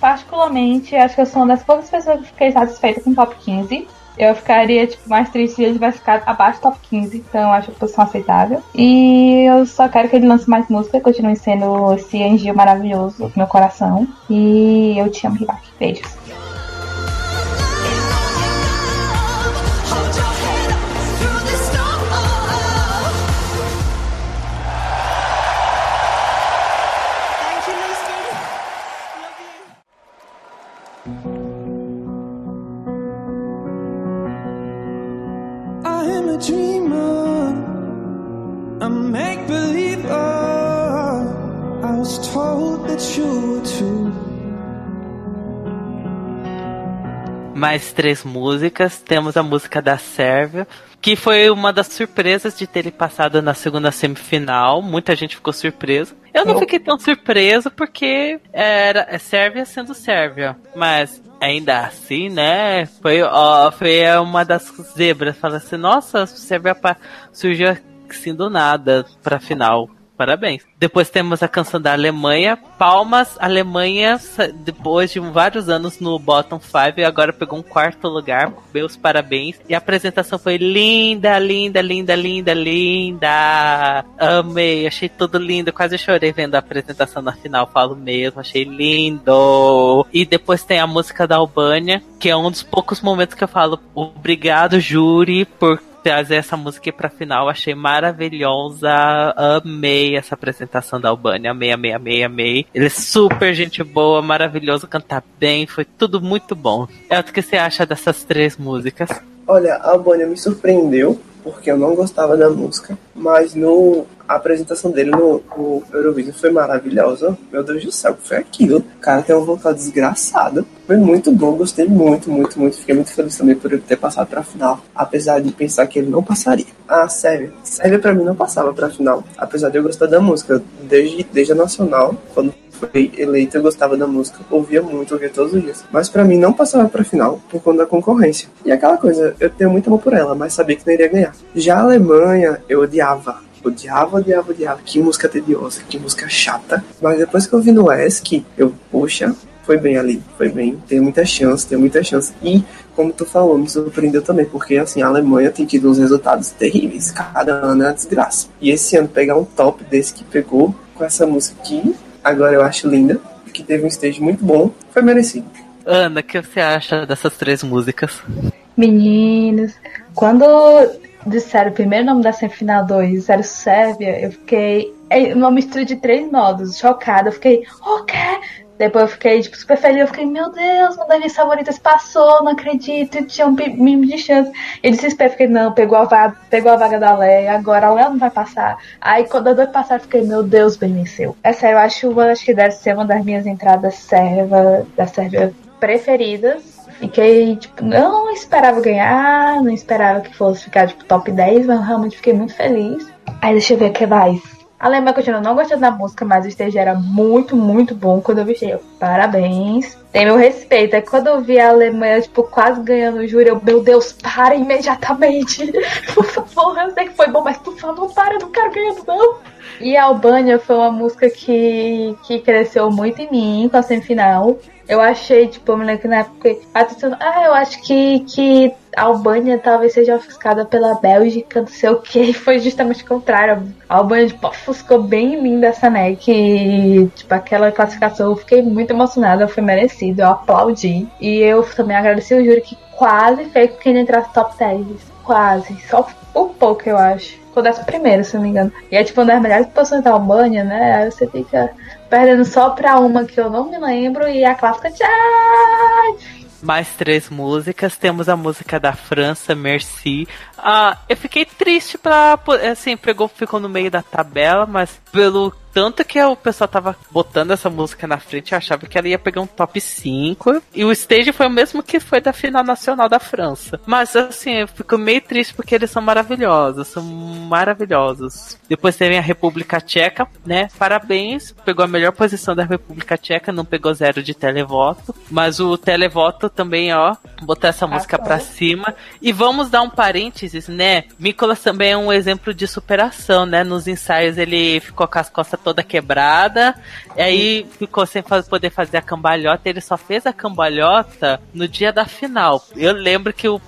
Particularmente, acho que eu sou uma das poucas pessoas que fiquei satisfeita com o top 15. Eu ficaria, tipo, mais triste se ele tivesse ficado abaixo do top 15, então eu acho a posição aceitável. E eu só quero que ele lance mais música, continue sendo esse anjinho maravilhoso do meu coração. E eu te amo, Reebok. Beijos. Mais três músicas. Temos a música da Sérvia, que foi uma das surpresas de ter ele passado na segunda semifinal. Muita gente ficou surpresa. Eu não fiquei tão surpreso porque era é Sérvia sendo Sérvia, mas ainda assim, né? Foi, ó, foi uma das zebras. Fala assim, nossa, Sérvia surgiu assim do nada pra final. Parabéns. Depois temos a canção da Alemanha. Palmas, Alemanha, depois de vários anos no bottom 5, agora pegou um quarto lugar. Meus parabéns. E a apresentação foi linda, linda, linda, linda, linda. Amei, achei tudo lindo. Quase chorei vendo a apresentação na final, falo mesmo. Achei lindo. E depois tem a música da Albânia, que é um dos poucos momentos que eu falo obrigado, júri, por trazer essa música pra final, achei maravilhosa. Amei essa apresentação da Albânia. Amei, amei, amei, amei. Ele é super gente boa, maravilhoso, cantar bem, foi tudo muito bom. É o que você acha dessas três músicas? Olha, a Albânia me surpreendeu, porque eu não gostava da música, mas no a apresentação dele no, no Eurovision foi maravilhosa. Meu Deus do céu, foi aquilo? O cara tem uma vontade desgraçada. Foi muito bom, gostei muito, muito, muito. Fiquei muito feliz também por ele ter passado pra final, apesar de pensar que ele não passaria. Ah, Sérvia. Sérvia pra mim não passava pra final, apesar de eu gostar da música desde, desde a Nacional, quando foi eleito, eu gostava da música, ouvia muito, ouvia todos os dias. Mas pra mim não passava pra final por conta da concorrência. E aquela coisa, eu tenho muito amor por ela, mas sabia que não iria ganhar. Já a Alemanha, eu odiava. Odiava, odiava, odiava. Que música tediosa, que música chata. Mas depois que eu vi no ESC, eu, poxa, foi bem ali, foi bem. Tem muita chance, tem muita chance. E, como tu falou, me surpreendeu também, porque assim, a Alemanha tem tido uns resultados terríveis. Cada ano é uma desgraça. E esse ano pegar um top desse que pegou com essa música que agora eu acho linda, que teve um stage muito bom, foi merecido. Ana, o que você acha dessas três músicas? Meninos, quando disseram o primeiro nome da semifinal 2, disseram Sérvia, eu fiquei. É uma mistura de três modos, chocada. Eu fiquei, o quê? Depois eu fiquei, tipo, super feliz. Eu fiquei, meu Deus, uma das minhas favoritas passou, não acredito, tinha um mínimo de chance. E desespero, fiquei, não, pegou a vaga, pegou a vaga da Leia, agora a Leia não vai passar. Aí quando a dois passaram, eu fiquei, meu Deus, bem venceu. Sério, eu acho, acho que deve ser uma das minhas entradas serva, da Sérvia preferidas. Fiquei, tipo, não esperava ganhar, não esperava que fosse ficar, tipo, top 10, mas realmente fiquei muito feliz. Aí deixa eu ver o que mais. A Alemanha continua não gostando da música, mas o stage era muito, muito bom quando eu vi. Eu, parabéns. Tem meu respeito. Aí quando eu vi a Alemanha, tipo, quase ganhando o júri, eu, meu Deus, para imediatamente. Por favor, eu sei que foi bom, mas por favor, para, eu não quero ganhando, não. E a Albânia foi uma música que, que cresceu muito em mim com a semifinal. Eu achei, tipo, eu me lembro que na época. Atenção, ah, eu acho que, que a Albânia talvez seja ofuscada pela Bélgica, não sei o que. E foi justamente o contrário. A Albânia, tipo, ofuscou bem em mim dessa NEC. E, tipo, aquela classificação eu fiquei muito emocionada, foi merecido, eu aplaudi. E eu também agradeci o júri que quase fez com que ele entrasse top 10. Quase. Só um pouco, eu acho. Ficou dessa primeira, se não me engano. E é tipo uma das melhores posições da Albânia, né? Aí você fica perdendo só pra uma que eu não me lembro e a clássica tchau! Mais três músicas. Temos a música da França, Merci. Ah, eu fiquei triste pra. Assim, pegou, ficou no meio da tabela, mas pelo tanto que o pessoal tava botando essa música na frente, eu achava que ela ia pegar um top 5. E o stage foi o mesmo que foi da final nacional da França. Mas assim, eu fico meio triste porque eles são maravilhosos, são maravilhosos. Depois teve a República Tcheca, né? Parabéns, pegou a melhor posição da República Tcheca, não pegou zero de televoto. Mas o televoto também, ó, botar essa música pra cima. E vamos dar um parênteses, né? Nicolas também é um exemplo de superação, né? Nos ensaios ele ficou com as costas toda quebrada, e aí ficou sem poder fazer a cambalhota. Ele só fez a cambalhota no dia da final. Eu lembro que eu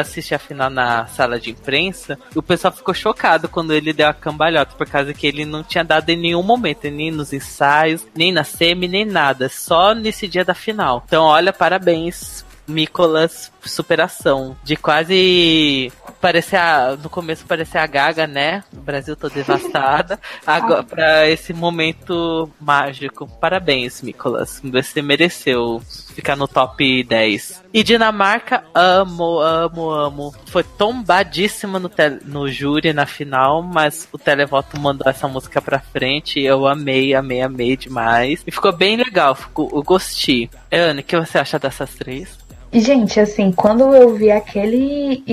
assisti a final na sala de imprensa, e o pessoal ficou chocado quando ele deu a cambalhota, por causa que ele não tinha dado em nenhum momento, nem nos ensaios, nem na semi, nem nada, só nesse dia da final. Então, olha, parabéns Nicolas superação. De quase parecer a, no começo parecer a Gaga, né? O Brasil tô devastada. Agora para esse momento mágico. Parabéns, Nicolas. Você mereceu ficar no top 10. E Dinamarca, amo, amo, amo. Foi tombadíssima no, no júri na final, mas o televoto mandou essa música pra frente. Eu amei, amei, amei demais. E ficou bem legal, ficou, eu gostei. Ana, o que você acha dessas três? Gente, assim, quando eu vi aquele.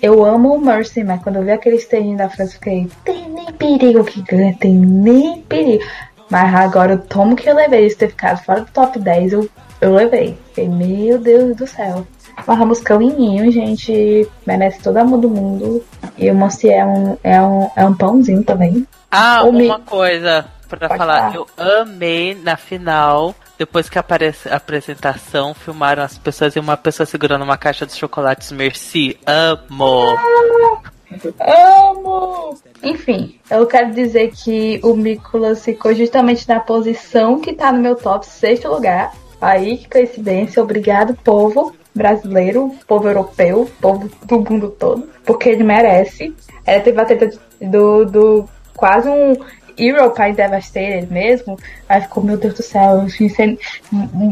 Eu amo o Mercy, mas quando eu vi aquele staging da França, fiquei. Tem nem perigo que ganha, tem nem perigo. Mas agora o tomo que eu levei de ter ficado fora do top 10, eu, eu levei. Fiquei, meu Deus do céu. Mas música lininho, gente. Merece todo amor do mundo. E o Mercy é um, é um, é um pãozinho também. Ah, O uma Mi- coisa pra Pode falar. falar. Eu amei na final. Depois que aparece a apresentação, filmaram as pessoas e uma pessoa segurando uma caixa de chocolates Merci. Amo! Amo! Enfim, eu quero dizer que o Nicolas ficou justamente na posição que tá no meu top, sexto lugar. Aí, que coincidência, obrigado, povo brasileiro, povo europeu, povo do mundo todo, porque ele merece. Ela teve a treta do, do quase um Hero Pie Devastated mesmo. Aí ficou, meu Deus do céu,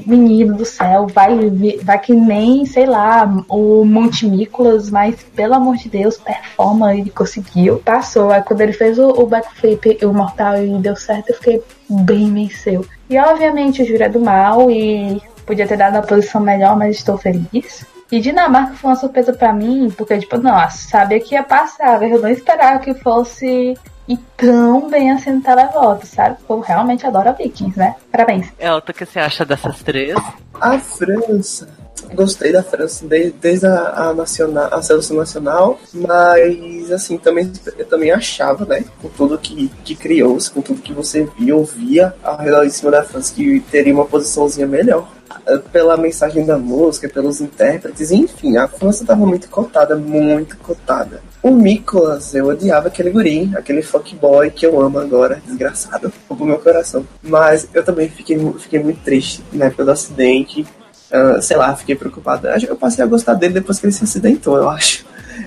menino do céu, vai, vai que nem, sei lá, o Monte Nicolas, mas pelo amor de Deus, performa, ele conseguiu. Passou. Aí quando ele fez o, backflip, o mortal e deu certo, eu fiquei bem venceu. E obviamente o Júri é do mal e podia ter dado uma posição melhor, mas estou feliz. E Dinamarca foi uma surpresa para mim, porque, tipo, nossa, sabia que ia passar, eu não esperava que fosse e tão bem assim no televoto, sabe? Eu realmente adoro a Vikings, né? Parabéns. Elton, o que você acha dessas três? A França. Gostei da França desde, desde a, a, nacional, a seleção nacional, mas assim, também, eu também achava, né, com tudo que, que criou, com tudo que você via, ouvia ao redor de cima da França, que teria uma posiçãozinha melhor pela mensagem da música, pelos intérpretes, enfim, a França estava muito cotada, muito cotada. O Nicolas, eu odiava aquele guri, aquele fuckboy que eu amo agora, desgraçado, roubou meu coração. Mas eu também fiquei, fiquei muito triste na época do acidente. Uh, sei lá, fiquei preocupado. Eu passei a gostar dele depois que ele se acidentou, eu acho.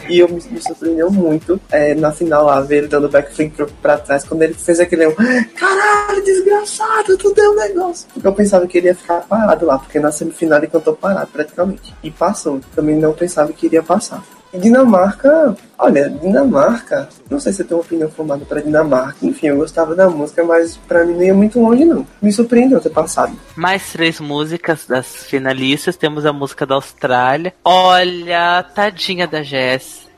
E eu me, me surpreendeu muito é, na final lá, ver ele dando backflip pra, pra trás, quando ele fez aquele caralho, desgraçado, tu deu um negócio. Porque eu pensava que ele ia ficar parado lá, porque na semifinal ele cantou parado praticamente. E passou. Também não pensava que iria passar. Dinamarca, olha, Dinamarca, não sei se eu tenho uma opinião formada para Dinamarca. Enfim, eu gostava da música, mas para mim nem é muito longe, não. Me surpreendeu ter passado. Mais três músicas das finalistas. Temos a música da Austrália. Olha, tadinha da Jéssica.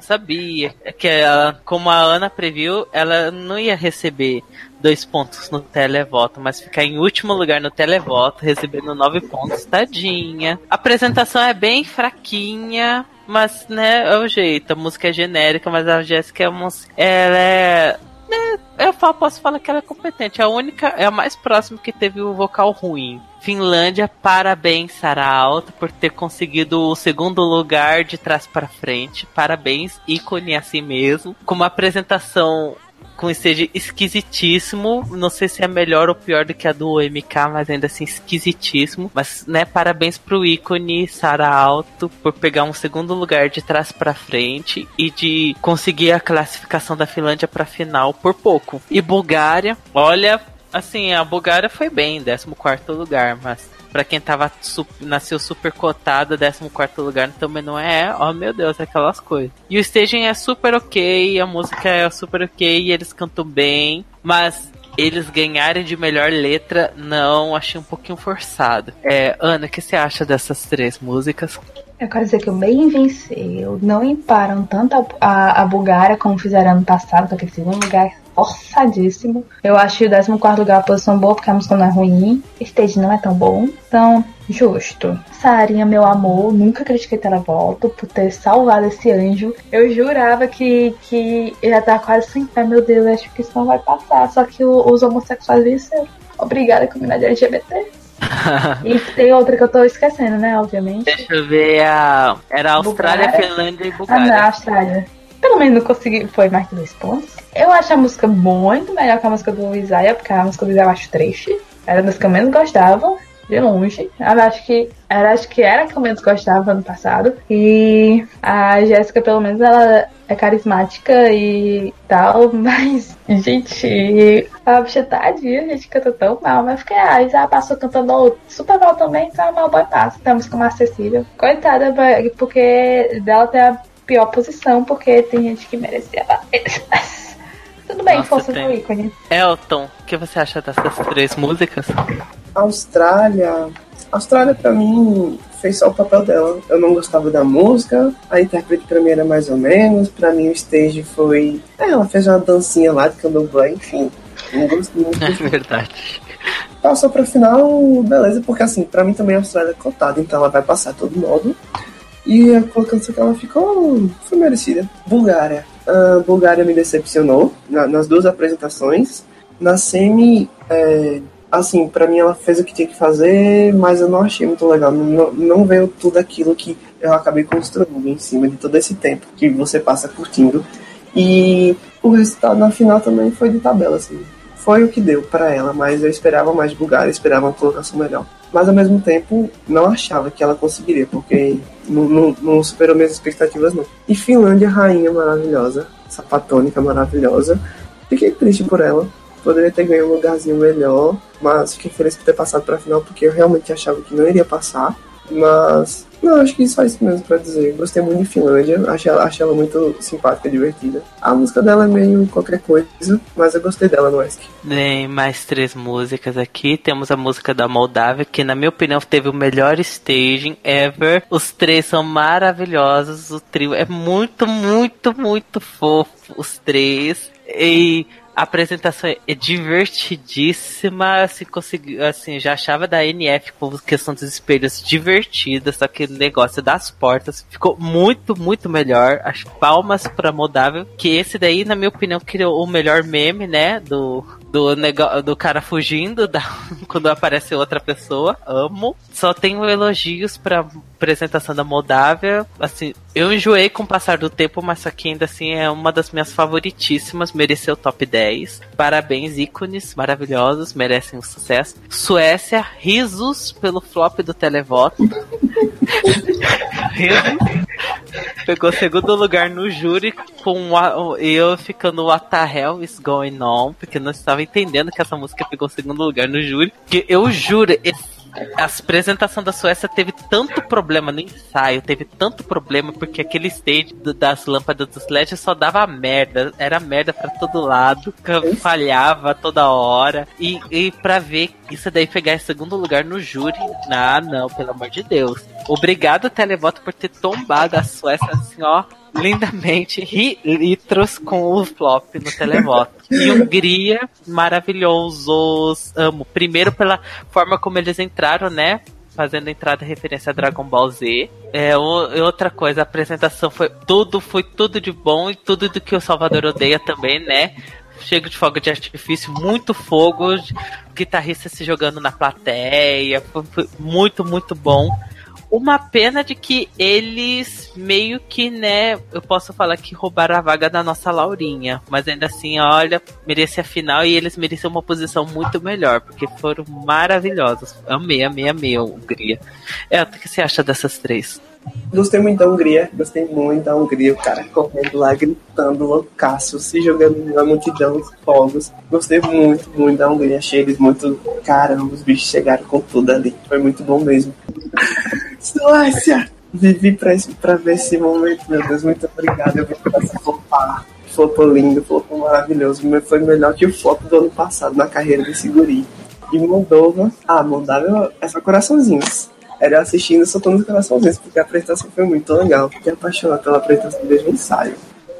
Sabia que ela, como a Ana previu, ela não ia receber dois pontos no televoto, mas ficar em último lugar no televoto, recebendo nove pontos, tadinha. A apresentação é bem fraquinha, mas, né, é o jeito. A música é genérica, mas a Jéssica é uma. Ela é. Né, eu posso falar que ela é competente. A única, é a mais próxima que teve o vocal ruim. Finlândia, parabéns, Sara Alto, por ter conseguido o segundo lugar de trás para frente. Parabéns, ícone assim mesmo. Com uma apresentação com stage esquisitíssimo. Não sei se é melhor ou pior do que a do MK, mas ainda assim esquisitíssimo. Mas, né, parabéns pro ícone Sara Alto por pegar um segundo lugar de trás para frente e de conseguir a classificação da Finlândia para final por pouco. E Bulgária, olha, assim, a Bulgária foi bem, 14 lugar, mas para quem tava nasceu super cotado, 14 lugar também não é, oh meu Deus, aquelas coisas. E o staging é super ok, a música é super ok, eles cantam bem, mas eles ganharem de melhor letra, não, achei um pouquinho forçado. É, Ana, o que você acha dessas três músicas? Eu quero dizer que o bem venceu. Não emparam tanto a, a, a Bulgária como fizeram ano passado, com aquele segundo lugar forçadíssimo. Eu acho o 14 lugar a posição boa, porque a música não é ruim. Stage não é tão bom. Então, justo. Sarinha, meu amor, nunca critiquei Televolto por ter salvado esse anjo. Eu jurava que, que ia estar quase sem pé, meu Deus, acho que isso não vai passar. Só que o, os homossexuais venceram. Obrigada, comunidade LGBT. e tem outra que eu tô esquecendo, né? Obviamente. Deixa eu ver a. Era a Austrália, Bulgária. Finlândia e Ah, Bulgária. não, Austrália. Pelo menos consegui. Foi mais que dois pontos. Eu acho a música muito melhor que a música do Isaiah, porque a música do Isaiah eu acho triste. Era a música que eu menos gostava, de longe. Eu acho que era, acho que era a que eu menos gostava ano passado. E a Jéssica, pelo menos, ela é carismática e tal, mas, gente, a bicha tadinha, a gente canta tão mal, mas fiquei, ah, Isaiah passou cantando super mal também, então a mal boy passa, a música mais acessível. Coitada, porque dela tem a pior posição, porque tem gente que merecia mais. Tudo bem, Nossa, força tem. do ícone. Elton, o que você acha dessas três músicas? Austrália. Austrália, pra mim, fez só o papel dela. Eu não gostava da música, a intérprete pra mim era mais ou menos. Pra mim, o stage foi. É, ela fez uma dancinha lá de candomblé, enfim. Não gostei muito. É verdade. Passou pra final, beleza, porque assim, pra mim também a Austrália é cotada, então ela vai passar de todo modo. E a canção que ela ficou foi merecida. Bulgária. A Bulgária me decepcionou na- nas duas apresentações. Na semi, é, assim, pra mim ela fez o que tinha que fazer, mas eu não achei muito legal. Não, não veio tudo aquilo que eu acabei construindo em cima de todo esse tempo que você passa curtindo. E o resultado na final também foi de tabela, assim. Foi o que deu pra ela, mas eu esperava mais Bulgária, esperava uma colocação melhor. mas ao mesmo tempo não achava que ela conseguiria, porque não, não, não superou minhas expectativas não. E Finlândia, rainha maravilhosa, sapatônica maravilhosa. Fiquei triste por ela. Poderia ter ganho um lugarzinho melhor, mas fiquei feliz por ter passado pra final, porque eu realmente achava que não iria passar. Mas, não, acho que só isso mesmo pra dizer. Gostei muito de Finlândia, achei achei ela muito simpática, divertida. A música dela é meio qualquer coisa, mas eu gostei dela no ESC. Tem mais três músicas aqui. Temos a música da Moldávia, que na minha opinião teve o melhor staging ever. Os três são maravilhosos. O trio é muito, muito, muito fofo. Os três. E a apresentação é divertidíssima, assim, consegui, assim, já achava da NF com questão dos espelhos divertida, só que o negócio das portas ficou muito, muito melhor. As palmas pra Moldávia, que esse daí, na minha opinião, criou o melhor meme, né, do, do, nego- do cara fugindo da, quando aparece outra pessoa. Amo. Só tenho elogios pra apresentação da Moldávia. Assim, eu enjoei com o passar do tempo, mas isso aqui ainda assim é uma das minhas favoritíssimas. Mereceu top 10. Parabéns, ícones maravilhosos, merecem um sucesso. Suécia, risos pelo flop do televoto. Pegou segundo lugar no júri com eu ficando What the hell is going on? Porque não estava entendendo que essa música pegou segundo lugar no júri. Que eu juro, esse- a apresentação da Suécia teve tanto problema no ensaio, teve tanto problema porque aquele stage do- das lâmpadas dos LEDs só dava merda, era merda pra todo lado, falhava toda hora. E, e pra ver isso daí pegar em segundo lugar no júri, ah não, pelo amor de Deus. Obrigado, Televoto, por ter tombado a Suécia assim, ó, lindamente, litros com o flop no televoto. E Hungria, maravilhosos, amo. Primeiro pela forma como eles entraram, né? Fazendo entrada referência a Dragon Ball Z. É, outra coisa, a apresentação foi tudo, foi tudo de bom e tudo do que o Salvador odeia também, né? Chego de fogo de artifício, muito fogo, guitarrista se jogando na plateia, foi, foi muito, muito bom. Uma pena de que eles meio que, né, eu posso falar que roubaram a vaga da nossa Laurinha, mas ainda assim, olha, merecia a final e eles mereciam uma posição muito melhor, porque foram maravilhosos. Amei, amei, amei a Hungria. É, o que você acha dessas três? Gostei muito da Hungria, gostei muito da Hungria, o cara correndo lá, gritando, loucaço, se jogando na multidão, os fogos. Gostei muito, muito da Hungria, achei eles muito. Caramba, os bichos chegaram com tudo ali. Foi muito bom mesmo. Suécia! Vivi pra, pra ver esse momento, meu Deus, muito obrigado. Eu vim pra essa flopar. Flopou lindo, flopou maravilhoso. Foi melhor que o flop do ano passado na carreira desse guri. E Moldova, ah, Moldávia é só coraçãozinhos. Era assistindo soltando os coraçãozinhos, porque a apresentação foi muito legal. Fiquei apaixonado pela apresentação desde o ensaio.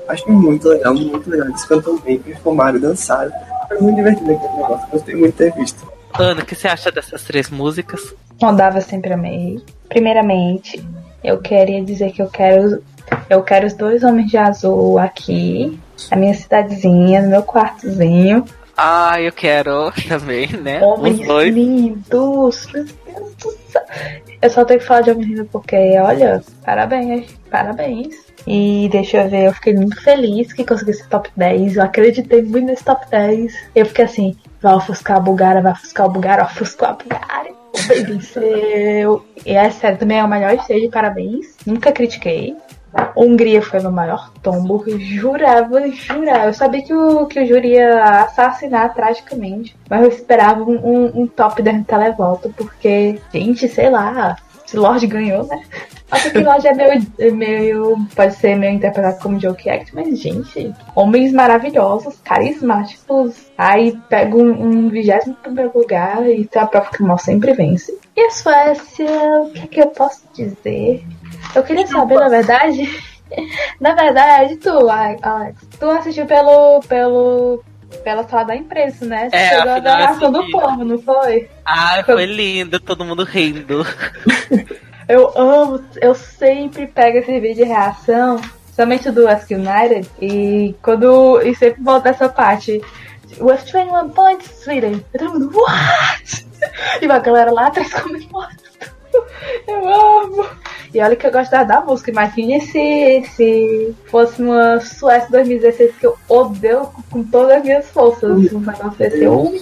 Acho muito legal, muito legal. Eles cantam bem, perfumaram, dançaram. Foi muito divertido aquele negócio, gostei muito de ter visto. Ana, o que você acha dessas três músicas? Moldava sempre amei. Primeiramente, eu queria dizer que eu quero eu quero os dois homens de azul aqui, na minha cidadezinha, no meu quartozinho. Ah, eu quero também, né? Homens Os dois. lindos. Meu Deus do céu. Eu só tenho que falar de homens lindos porque, olha, parabéns, parabéns. E deixa eu ver, eu fiquei muito feliz que consegui esse top 10. Eu acreditei muito nesse top 10. Eu fiquei assim, vai ofuscar a Bulgária, vai ofuscar o Bulgária, ofuscou a Bulgária. O bem venceu. E é sério, também é o melhor stage, parabéns. Nunca critiquei. Hungria foi meu maior tombo. Jurava, jurava. Eu sabia que o, que o júri ia assassinar tragicamente. Mas eu esperava um, um, um top 10 no televoto. Porque, gente, sei lá. Se Lorde ganhou, né? Acho que Lorde é meio, é meio. Pode ser meio interpretado como joke act, mas, gente, homens maravilhosos, carismáticos. Aí pega um, um 21 primeiro lugar e tem a prova que o mal sempre vence. E a Suécia, o que, é que eu posso dizer? Eu queria saber, na verdade. Na verdade, tu, Alex, tu assistiu pelo. pelo. Pela sala da imprensa, né? É, chegou a reação do povo, não foi? Ah, foi lindo, todo mundo rindo. Eu amo, eu sempre pego esse vídeo de reação, somente do Ask United, e quando. E sempre volta essa parte. With 21 points, Sweden. E todo mundo, what? E uma galera lá atrás comemorando. Eu amo. E olha que eu gostava da música, imagine se, se fosse uma Suécia 2016 que eu odeio com todas as minhas forças. Um negócio desse, eu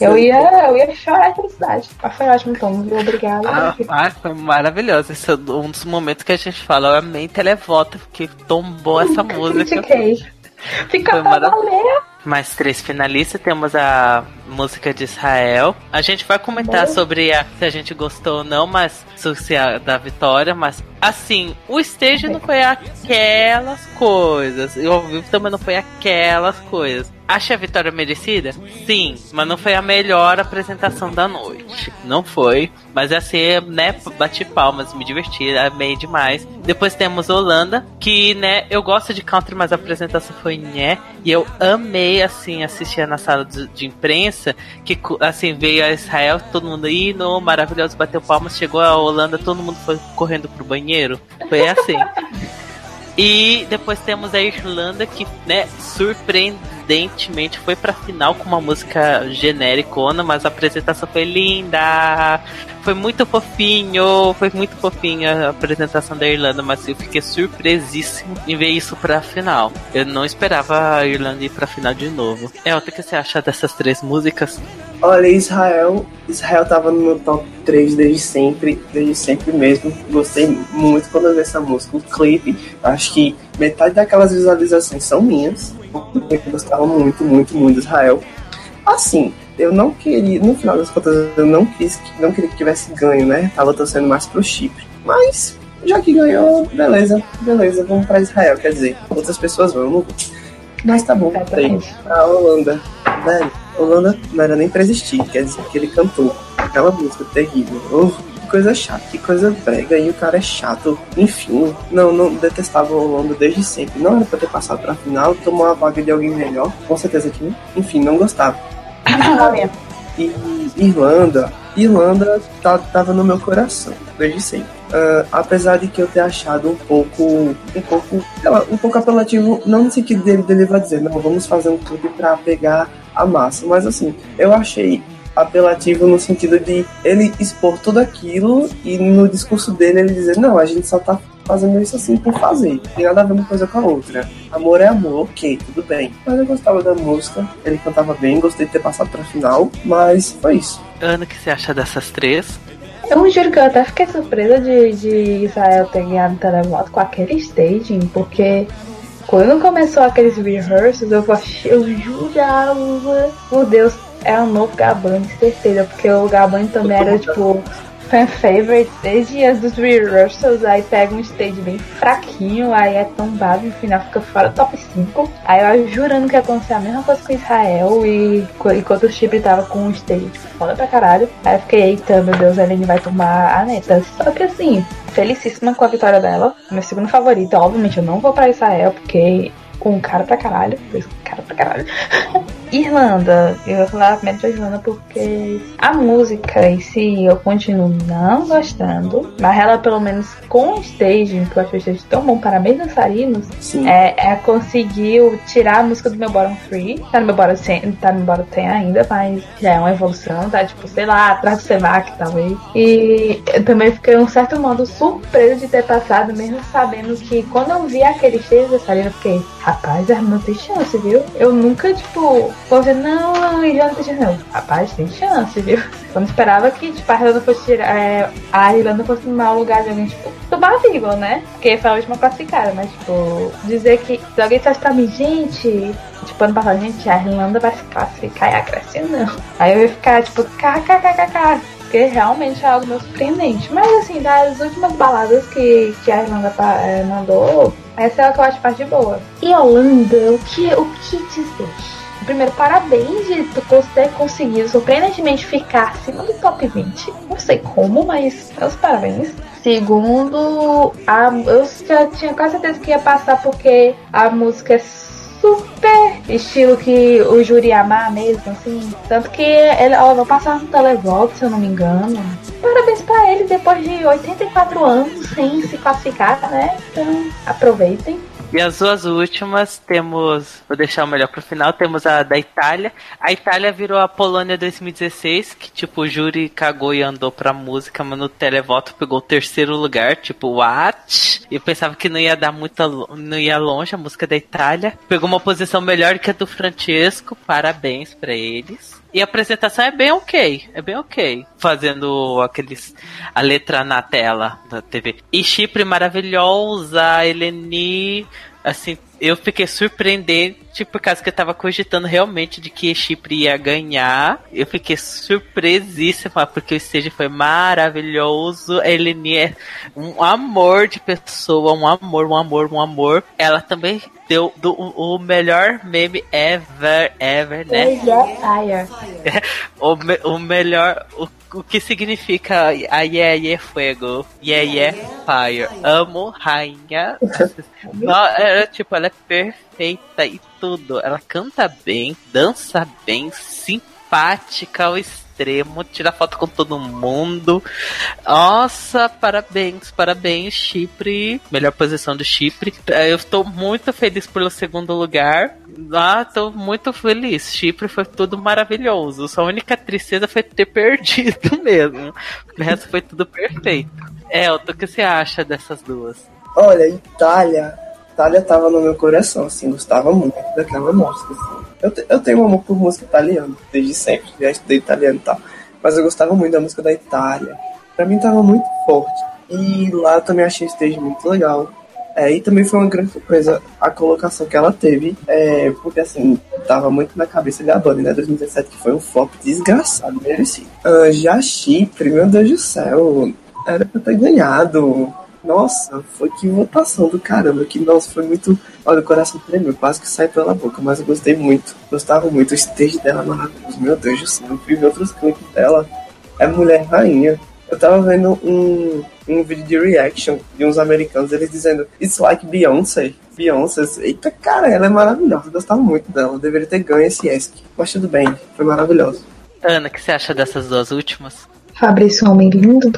Eu ia, eu ia chorar de felicidade. Mas foi ótimo, Tom. viu? Obrigada. Ah, ah, foi maravilhoso. Esse é um dos momentos que a gente fala. Eu amei televoto, porque tombou essa música. Critiquei. Fica pra valer. Mais três finalistas, temos a música de Israel. A gente vai comentar Boa. sobre a, se a gente gostou ou não, mas se a da vitória, mas assim, o stage não foi aquelas coisas. E ao vivo também não foi aquelas coisas. Acha a vitória merecida? Sim, mas não foi a melhor apresentação da noite. Não foi. Mas assim, né, bati palmas, me diverti, amei demais. Depois temos Holanda, que, né, eu gosto de country, mas a apresentação foi né. E eu amei, assim, assistir na sala de, de imprensa, que, assim, veio a Israel, todo mundo indo, maravilhoso, bateu palmas, chegou a Holanda, todo mundo foi correndo pro banheiro. Foi assim. E depois temos a Irlanda que, né, surpreendentemente foi pra final com uma música genericona, mas a apresentação foi linda. Foi muito fofinho, foi muito fofinha a apresentação da Irlanda, mas eu fiquei surpresíssimo em ver isso pra final. Eu não esperava a Irlanda ir pra final de novo. É, o que você acha dessas três músicas? Olha, Israel, Israel tava no meu top 3 desde sempre, desde sempre mesmo. Gostei muito quando eu vi essa música. O clipe, acho que metade daquelas visualizações são minhas. Eu gostava muito, muito, muito de Israel. Assim, eu não queria, no final das contas, eu não quis, não queria que tivesse ganho, né? Tava torcendo mais pro Chipre. Mas, já que ganhou, beleza, beleza, vamos pra Israel. Quer dizer, outras pessoas vão, não vou. Mas tá bom, tem. Exatamente. A Holanda, velho, Holanda não era nem pra existir, quer dizer, que ele cantou aquela música terrível. Que coisa chata, que coisa brega, e o cara é chato. Enfim, não, não detestava a Holanda desde sempre. Não era pra ter passado pra final, tomou a vaga de alguém melhor, com certeza que não. Enfim, não gostava. E Irlanda, Irlanda tá, tava no meu coração, desde sempre. Ah, apesar de que eu ter achado um pouco, um pouco, lá, um pouco apelativo, não no sentido dele, dele vai dizer, não, vamos fazer um clube pra pegar a massa, mas assim, eu achei apelativo no sentido de ele expor tudo aquilo e no discurso dele ele dizer, não, a gente só tá fazendo isso assim por fazer, não tem nada a ver uma coisa com a outra. Amor é amor, ok, tudo bem. Mas eu gostava da música, ele cantava bem, gostei de ter passado pra final, mas foi isso. Ana, o que você acha dessas três? Eu juro que eu até fiquei surpresa de, de Israel ter ganhado o televoto com aquele staging, porque quando começou aqueles rehearsals, eu, achei- eu jurava, por Deus, é o novo Gabani, certeza, porque o Gabani também era tipo fan favorite desde as dos rehearsals, aí pega um stage bem fraquinho, aí é tombado, no final fica fora do top 5. Aí eu jurando que ia acontecer a mesma coisa com Israel e enquanto o Chipre tava com um stage foda pra caralho. Aí eu fiquei, eita, meu Deus, a Helene vai tomar a neta. Só que assim, felicíssima com a vitória dela. Meu segundo favorito, obviamente eu não vou pra Israel, porque um cara pra caralho. Dois cara pra caralho. Irlanda, eu vou falar primeiro da Irlanda porque a música em si eu continuo não gostando, mas ela pelo menos com o staging, que eu acho o staging tão bom para meus dançarinos, é, é conseguiu tirar a música do meu bottom free. Tá no meu bottom 100, tá no meu bottom 10 ainda, mas já é uma evolução, tá? Tipo, sei lá, atrás do Sevac, talvez. E eu também fiquei, um certo modo, surpresa de ter passado, mesmo sabendo que quando eu vi aquele stage dançarino, eu fiquei, rapaz, a irmã tem chance, viu? Eu nunca, tipo, vou ver, não, Irlanda chance. Não, rapaz, tem chance, viu? Eu não esperava que, tipo, a Irlanda fosse é, a Irlanda fosse tomar o lugar de alguém, tipo, do Barvigo, né? Porque foi a última classificada, mas, tipo, dizer que se alguém dissesse pra mim, gente, tipo, ano passado, gente, a Irlanda vai se classificar e a Grécia não. Aí eu ia ficar, tipo, kkkk. Porque realmente é algo meio surpreendente. Mas assim, das últimas baladas que, que a Irlanda eh, mandou, essa é a que eu acho parte boa. E Holanda, o que, o que dizer? Primeiro, parabéns de cons- ter conseguido surpreendentemente ficar acima do top 20. Não sei como, mas meus parabéns. Segundo, a, eu já tinha quase certeza que ia passar porque a música é super estilo que o júri amar mesmo, assim. Tanto que ela vai passar no televoto, se eu não me engano. Parabéns pra ele depois de 84 anos sem se classificar, né? Então, aproveitem. E as duas últimas temos, vou deixar o melhor pro final, temos a da Itália. A Itália virou a Polônia 2016, que tipo, o júri cagou e andou pra música, mas no televoto pegou o terceiro lugar, tipo, what? E eu pensava que não ia dar muita, não ia longe a música da Itália. Pegou uma posição melhor que a do Francesco, parabéns pra eles. E a apresentação é bem ok, é bem ok. Fazendo aqueles. a letra na tela da TV. E Chipre maravilhosa, Eleni. Assim, eu fiquei surpreendente por causa que eu tava cogitando realmente de que Chipre ia ganhar. Eu fiquei surpresíssima porque o stage foi maravilhoso. A Eleni é um amor de pessoa, um amor, um amor, um amor. Ela também deu do, o melhor meme ever, ever, né? Fire. o, me- o melhor. O, o que significa a yeah, yeah, fuego? Yeah, yeah, fire. Amo rainha. Não, é, tipo, ela é perfeita e tudo. Ela canta bem, dança bem, simpática ao extremo, tira foto com todo mundo. Nossa, parabéns, parabéns, Chipre. Melhor posição do Chipre. Eu estou muito feliz pelo segundo lugar. Ah, tô muito feliz. Chipre foi tudo maravilhoso. Sua única tristeza foi ter perdido mesmo. O resto foi tudo perfeito. Elton, o que você acha dessas duas? Olha, Itália. Itália tava no meu coração, assim, gostava muito daquela música. Assim. Eu, te- eu tenho um amor por música italiana, desde sempre, já estudei italiano e tal. Mas eu gostava muito da música da Itália. Pra mim tava muito forte. E lá eu também achei o stage muito legal. É, e também foi uma grande surpresa a colocação que ela teve, é, porque assim, tava muito na cabeça de Adoni, né? 2017, que foi um flop desgraçado, merecido. Ah, já Chipre, meu Deus do céu, era pra ter ganhado. Nossa, foi que votação do caramba, que nossa, foi muito. Olha, o coração tremeu, quase que sai pela boca, mas eu gostei muito. Gostava muito, o stage dela é maravilhoso, meu Deus do céu, eu fui ver outros clipes dela. É mulher rainha. Eu tava vendo um, um vídeo de reaction de uns americanos, eles dizendo It's like Beyoncé. Beyoncé, eita cara, ela é maravilhosa, eu gostava muito dela, eu deveria ter ganho esse ESC. Mas tudo bem, foi maravilhoso. Ana, o que você acha dessas duas últimas? Fabrício, um homem lindo.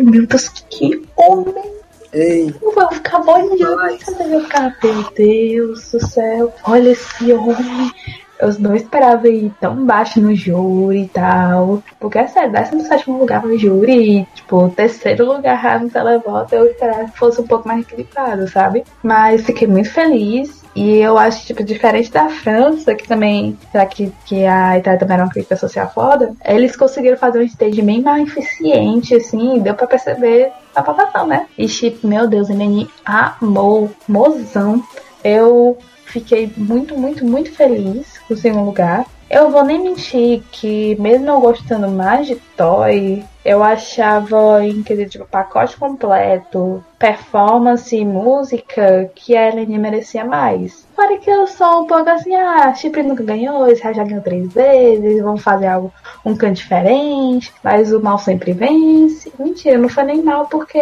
Meu Deus, que homem. Ei, Eu vou ficar boiando. Sabe? Eu ficar, meu Deus do céu. Olha esse homem. Eu não esperava ir tão baixo no júri e tal. Porque é sério, 17 lugar no júri e, tipo, terceiro lugar no televoto, eu esperava que fosse um pouco mais equilibrado, sabe? Mas fiquei muito feliz. E eu acho, tipo, diferente da França, que também, será que, que a Itália também era uma crítica social foda, eles conseguiram fazer um stage bem mais eficiente, assim, deu pra perceber a votação, né? E, tipo, meu Deus, Eleni amou, mozão. Eu fiquei muito, muito, muito feliz com o segundo lugar. Eu vou nem mentir que, mesmo eu gostando mais de Toy, eu achava em tipo, pacote completo, performance e música que a Eleni merecia mais. Fora que eu sou um pouco assim, ah, Chipre nunca ganhou, esse já ganhou três vezes, vamos fazer algo, um canto diferente, mas o mal sempre vence. Mentira, não foi nem mal porque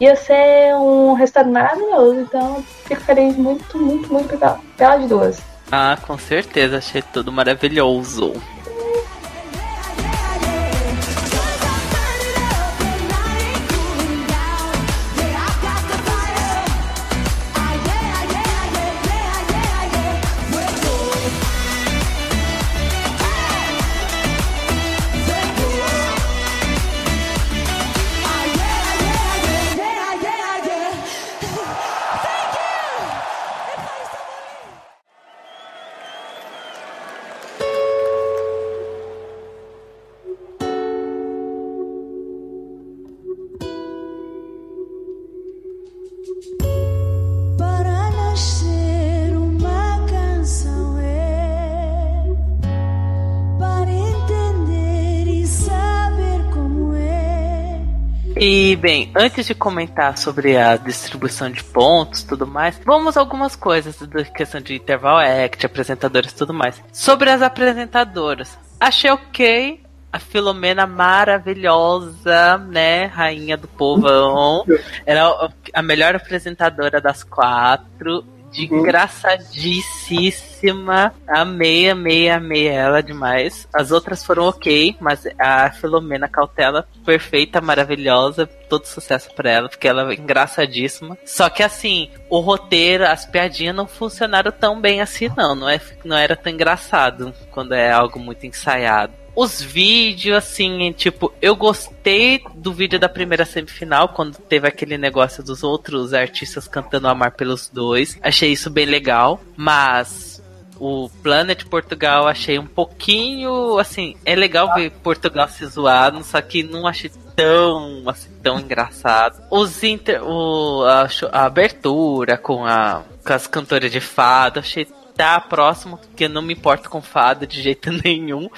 ia ser um resultado maravilhoso, então fico feliz muito, muito, muito pela- pelas duas. Ah, com certeza, achei tudo maravilhoso. Antes de comentar sobre a distribuição de pontos e tudo mais, vamos a algumas coisas da questão de interval act, apresentadores e tudo mais. Sobre as apresentadoras, achei ok. A Filomena maravilhosa, né? Rainha do povão. Era a melhor apresentadora das quatro. Desgraçadíssima. Amei, amei, amei ela demais. As outras foram ok, mas a Filomena Cautela, perfeita, maravilhosa. Todo sucesso pra ela, porque ela é engraçadíssima. Só que assim, o roteiro, as piadinhas não funcionaram tão bem assim, não. Não, é, não era tão engraçado quando é algo muito ensaiado. Os vídeos, assim, tipo, eu gostei do vídeo da primeira semifinal, quando teve aquele negócio dos outros artistas cantando Amar pelos dois. Achei isso bem legal, mas O Planet Portugal achei um pouquinho, assim, é legal ver Portugal se zoando, só que não achei tão, assim, tão engraçado. Os inter, o, a, a abertura com, a, com as cantoras de fado, achei tá próximo, porque não me importo com fado de jeito nenhum.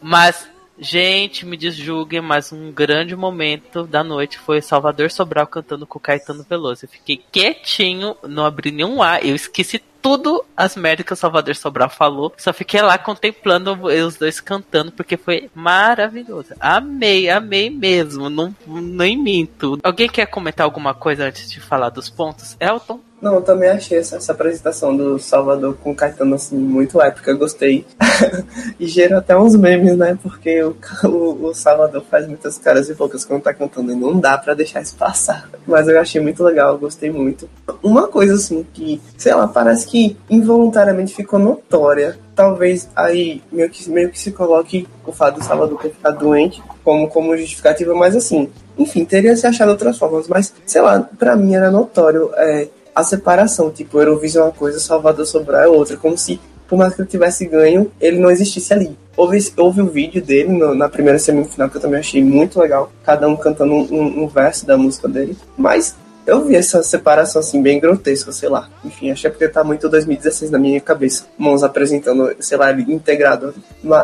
Mas, gente, me desjulguem, mas um grande momento da noite foi Salvador Sobral cantando com Caetano Veloso. Eu fiquei quietinho, não abri nenhum ar, eu esqueci tudo as merdas que o Salvador Sobral falou. Só fiquei lá contemplando os dois cantando, porque foi maravilhoso. Amei, amei mesmo. Não, nem minto. Alguém quer comentar alguma coisa antes de falar dos pontos? Elton? Não, eu também achei essa, essa apresentação do Salvador com o Caetano assim, muito épica, gostei. e gerou até uns memes, né? Porque o, o, o Salvador faz muitas caras e bocas quando tá cantando e não dá pra deixar isso passar. Mas eu achei muito legal, gostei muito. Uma coisa assim que, sei lá, parece que involuntariamente ficou notória. Talvez aí meio que, meio que se coloque o fato do Salvador ter ficado doente como, como justificativa, mas assim, enfim, teria se achado outras formas, mas sei lá, pra mim era notório é, a separação, tipo, Eurovision é uma coisa, Salvador Sobral é outra, como se, por mais que ele tivesse ganho, ele não existisse ali. Houve, houve o vídeo dele no- na primeira semifinal, que eu também achei muito legal, cada um cantando um, um- um verso da música dele, mas eu vi essa separação, assim, bem grotesca, sei lá. Enfim, achei porque tá muito 2016 na minha cabeça. Mons apresentando, sei lá, integrado.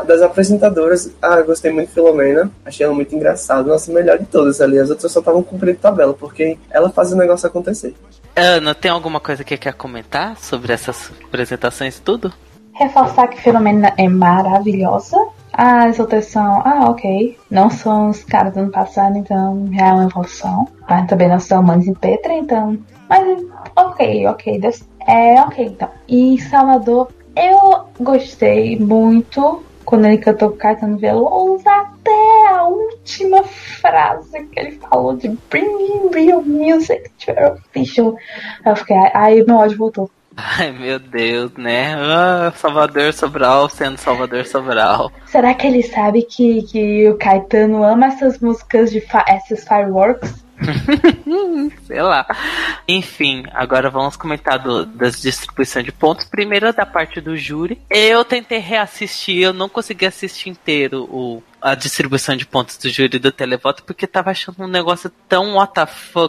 Das apresentadoras, ah, eu gostei muito de Filomena, achei ela muito engraçada, nossa, melhor de todas ali. As outras só estavam cumprindo tabela, porque ela fazia o negócio acontecer. Ana, tem alguma coisa que quer comentar sobre essas apresentações e tudo? Reforçar que Filomena é maravilhosa. As outras são, ah, ok. Não são os caras do ano passado, então já é uma evolução. Mas também não são Manes e Petra, então. Mas, ok, ok. Deus, é, ok, então. E Salvador, eu gostei muito quando ele cantou Caetano Veloso até a última frase que ele falou de Bringing Real Music to Your Official. Eu fiquei, aí meu ódio voltou. Ai, meu Deus, né? Ah, Salvador Sobral sendo Salvador Sobral. Será que ele sabe que, que o Caetano ama essas músicas de essas fireworks? Sei lá. Enfim, agora vamos comentar do- das distribuições de pontos. Primeiro da parte do júri. Eu tentei reassistir, eu não consegui assistir inteiro o, a distribuição de pontos do júri do televoto, porque tava achando um negócio tão WTF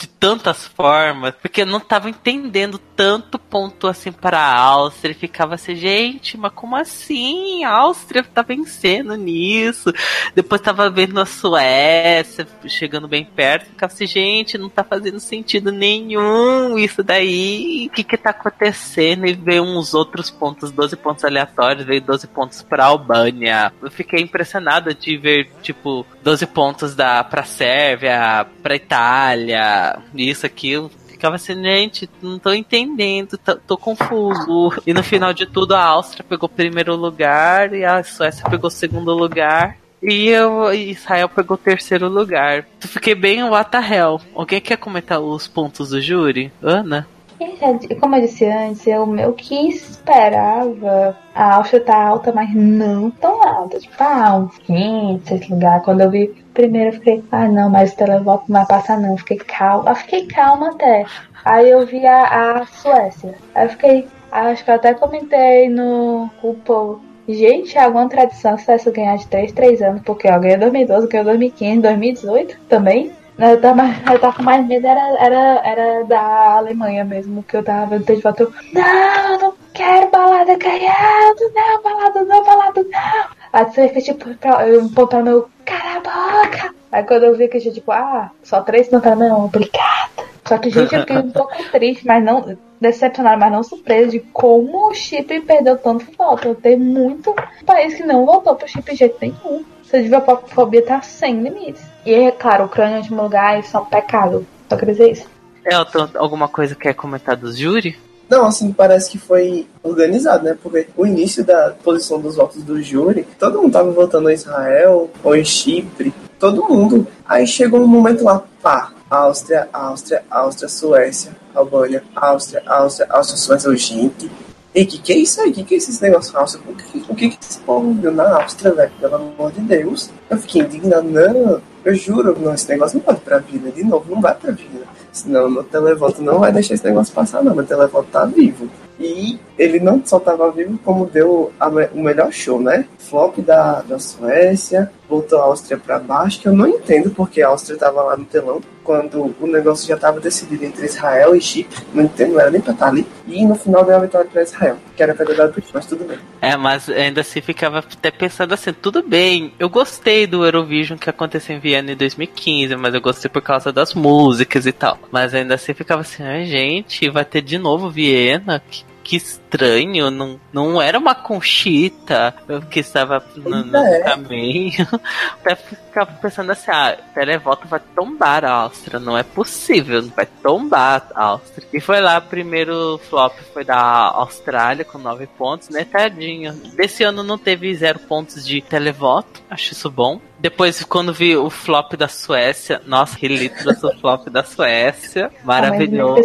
de tantas formas, porque eu não tava entendendo tanto ponto assim para a Áustria. Ficava assim, gente, mas como assim? A Áustria tá vencendo nisso. Depois tava vendo a Suécia chegando bem perto, ficava assim, gente, não tá fazendo sentido nenhum isso daí. O que que tá acontecendo? E veio uns outros pontos, 12 pontos aleatórios, veio 12 pontos pra Albânia. Eu fiquei impressionado de ver, tipo, 12 pontos da, pra Sérvia, pra Itália, isso, aquilo. Ficava assim, gente, não tô entendendo, tô, tô confuso. E no final de tudo, a Áustria pegou primeiro lugar e a Suécia pegou segundo lugar. E eu, Israel pegou terceiro lugar. Fiquei bem what the hell. Alguém quer comentar os pontos do júri? Ana? E, Como eu disse antes, eu meio que esperava a Áustria tá alta, mas não tão alta. Tipo, ah, um quinto, sexto lugar. Quando eu vi primeiro, eu fiquei, ah, não, mas o televoto não vai passar, não. Fiquei calma. Eu fiquei calma até. Aí eu vi a, a Suécia. Aí eu fiquei, acho que eu até comentei no povo. Gente, é alguma tradição se Suécia ganhar de 3, 3 anos, porque ó, ganhou 2012, ganhou 2015, 2018 também. Eu tava, eu tava com mais medo, era, era, era da Alemanha mesmo, que eu tava vendo de foto. Não, não quero balada ganhando, não, balada não, balada não. Aí você fica tipo, pra, eu apontar meu cara a boca. Aí quando eu vi que tinha tipo, ah, só três não tá não, obrigada. Só que, gente, eu fiquei um pouco triste, mas não decepcionada, mas não surpresa de como o Chipre perdeu tanto voto. Tem muito país que não votou pro Chipre de jeito nenhum. Essa diviofobia tá sem limites. E é claro, Ucrânia em último lugar, isso é um pecado. Só queria dizer isso. Elton, alguma coisa quer comentar dos júri? Não, assim, parece que foi organizado, né? Porque o início da posição dos votos do júri, todo mundo tava votando em Israel ou em Chipre, todo mundo. Aí chegou um momento lá, pá, Áustria, Áustria, Áustria, Suécia, Albânia, Áustria, Áustria, Áustria, Suécia, gente. E que que é isso aí? Que que é esse negócio Áustria? O que, o que que esse povo viu na Áustria, velho? Pelo amor de Deus. Eu fiquei indignado, não, eu juro, não, esse negócio não pode pra vida. De novo, não vai pra vida. Senão meu televoto não vai deixar esse negócio passar, não. Meu televoto tá vivo. E ele não só vivo, como deu a o melhor show, né? Flop da, da Suécia, voltou a Áustria para baixo, que eu não entendo porque a Áustria estava lá no telão, quando o negócio já estava decidido entre Israel e Chipre. Não entendo, não era nem para estar ali. E no final deu a vitória para Israel, que era para ter dado pro Chipre, mas tudo bem. É, mas ainda assim ficava até pensando assim, tudo bem, eu gostei do Eurovision que aconteceu em Viena em 2015, mas eu gostei por causa das músicas e tal. Mas ainda assim ficava assim, ai gente, vai ter de novo Viena? Que, que estranho, não, não era uma conchita que estava no, no É. caminho. Até ficava pensando assim, ah, televoto vai tombar a Áustria, não é possível, vai tombar a Áustria. E foi lá, primeiro flop foi da Austrália com nove pontos, né, tadinho. Desse ano não teve zero pontos de televoto, acho isso bom. Depois, quando vi o flop da Suécia, nossa, que litro do flop da Suécia, maravilhoso.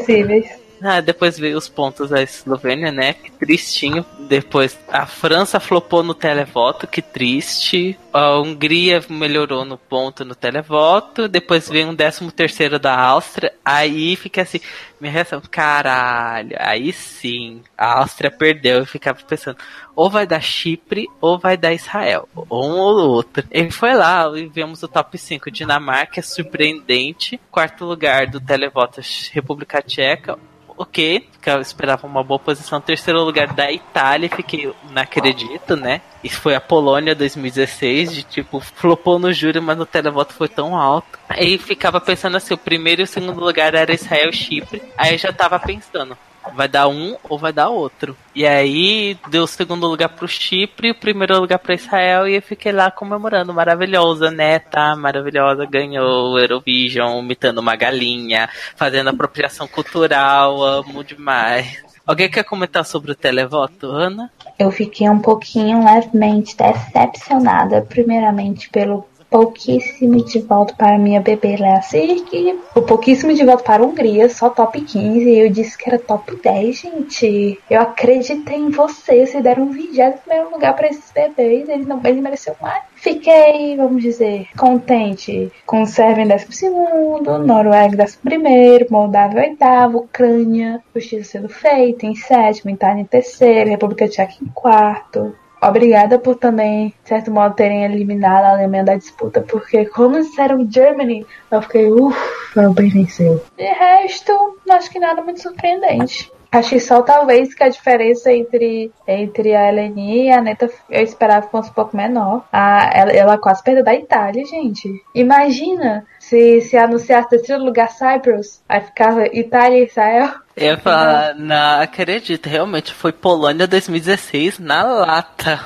Ah, depois veio os pontos da Eslovênia, né? Que tristinho. Depois a França flopou no televoto, que triste. A Hungria melhorou no ponto no televoto. Depois veio um décimo terceiro da Áustria. Aí fica assim, minha reação, caralho, aí sim, a Áustria perdeu. Eu ficava pensando, ou vai dar Chipre ou vai dar Israel. Um ou outro. Ele foi lá e vemos o top 5. Dinamarca é surpreendente. Quarto lugar do televoto República Tcheca ok, que eu esperava uma boa posição. Terceiro lugar da Itália, fiquei, não acredito, né? Isso foi a Polônia 2016, de tipo, flopou no júri, mas no televoto foi tão alto. Aí ficava pensando assim, o primeiro e o segundo lugar era Israel e Chipre. Aí eu já tava pensando, vai dar um ou vai dar outro. E aí deu o segundo lugar pro Chipre, o primeiro lugar pra Israel e eu fiquei lá comemorando, maravilhosa, né? Tá maravilhosa, ganhou o Eurovision, imitando uma galinha, fazendo apropriação cultural, amo demais. Alguém quer comentar sobre o televoto, Ana? Eu fiquei um pouquinho levemente decepcionada, primeiramente pelo pouquíssimo de volta para minha bebê Lea Sirk, o pouquíssimo de volta para a Hungria, só top 15, e eu disse que era top 10, gente. Eu acreditei em vocês, vocês deram um 20 primeiro lugar para esses bebês, eles não eles mais. Fiquei, vamos dizer, contente com Sérvia em 12, Noruega em 11, Moldávia em 8, Ucrânia, justiça sendo feita em sétimo, Itália em terceiro, República Tcheca em quarto. Obrigada por também, de certo modo, terem eliminado a Alemanha da disputa, porque quando disseram Germany, eu fiquei, ufa, bem venceu. De resto, acho que nada muito surpreendente. Acho que só talvez que a diferença entre, entre a Eleni e a Neta eu esperava que fosse um pouco menor. A, ela, ela quase perdeu da Itália, gente. Imagina se, se anunciasse terceiro lugar Cyprus, aí ficava Itália e Israel. Eu ia falar, não acredito, realmente foi Polônia 2016 na lata.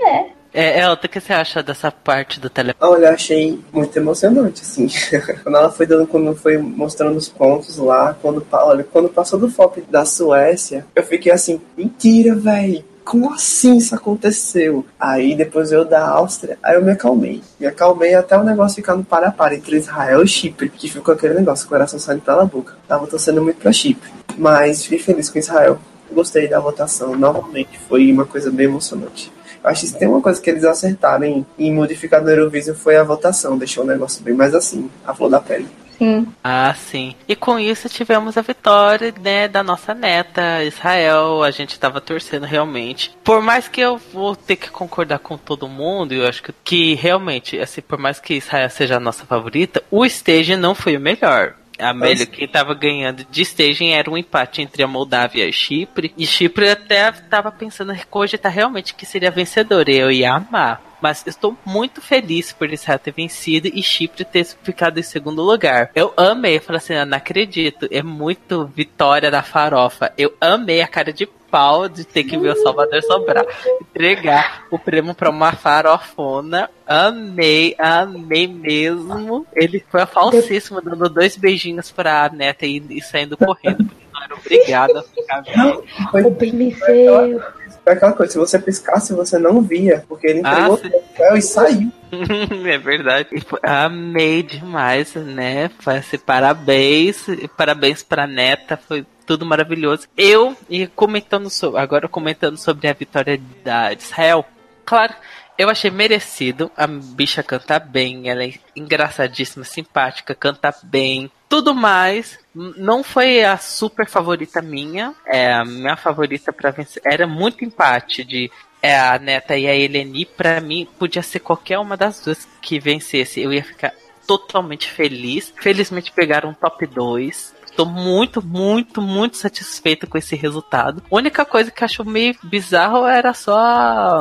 É. É, é, o que você acha dessa parte do televoto? Olha, eu achei muito emocionante, assim. quando ela foi dando, quando foi mostrando os pontos lá, quando, olha, quando passou do FOP da Suécia, eu fiquei assim, mentira, velho. Como assim isso aconteceu? Aí depois eu da Áustria, aí eu me acalmei. Me acalmei até o negócio ficar no para para entre Israel e Chipre, que ficou aquele negócio, o coração saindo pela boca. Tava torcendo muito pra Chipre. Mas fiquei feliz com Israel. Gostei da votação. Novamente, foi uma coisa bem emocionante. Eu acho que se tem uma coisa que eles acertaram em, em modificar no Eurovision foi a votação. Deixou o negócio bem mais assim, a flor da pele. Sim. Ah, sim. E com isso tivemos a vitória, né, da nossa neta, Israel. A gente tava torcendo realmente. Por mais que eu vou ter que concordar com todo mundo, eu acho que, que realmente, assim, por mais que Israel seja a nossa favorita, o stage não foi o melhor. A melhor que tava ganhando de staging era um empate entre a Moldávia e Chipre. E Chipre até tava pensando em cogitar realmente que seria vencedor. Eu ia amar. Mas estou muito feliz por Israel ter vencido e Chipre ter ficado em segundo lugar. Eu amei, eu falei assim, eu não acredito. É muito vitória da farofa. Eu amei a cara de pau de ter que ver o Salvador Sobral entregar o prêmio pra uma farofona. Amei, amei mesmo. Ele foi falsíssimo, dando dois beijinhos pra neta e, e saindo correndo, porque não era obrigado a ficar vendo. Foi, O bem venceu. Foi aquela coisa, se você piscasse, você não via, porque ele Ah, entregou sim. o papel e saiu. é verdade. Amei demais, né? Assim, parabéns. Parabéns pra neta. Foi tudo maravilhoso. Eu, e comentando sobre, agora comentando sobre a vitória da Israel, claro. Eu achei merecido. A bicha canta bem, ela é engraçadíssima, simpática, canta bem. Tudo mais. Não foi a super favorita minha. É, a minha favorita para vencer. Era muito empate de é, a Neta e a Eleni. Pra mim, podia ser qualquer uma das duas que vencesse. Eu ia ficar totalmente feliz. Felizmente pegaram um top 2. Tô muito, muito, muito satisfeito com esse resultado. A única coisa que acho meio bizarro era só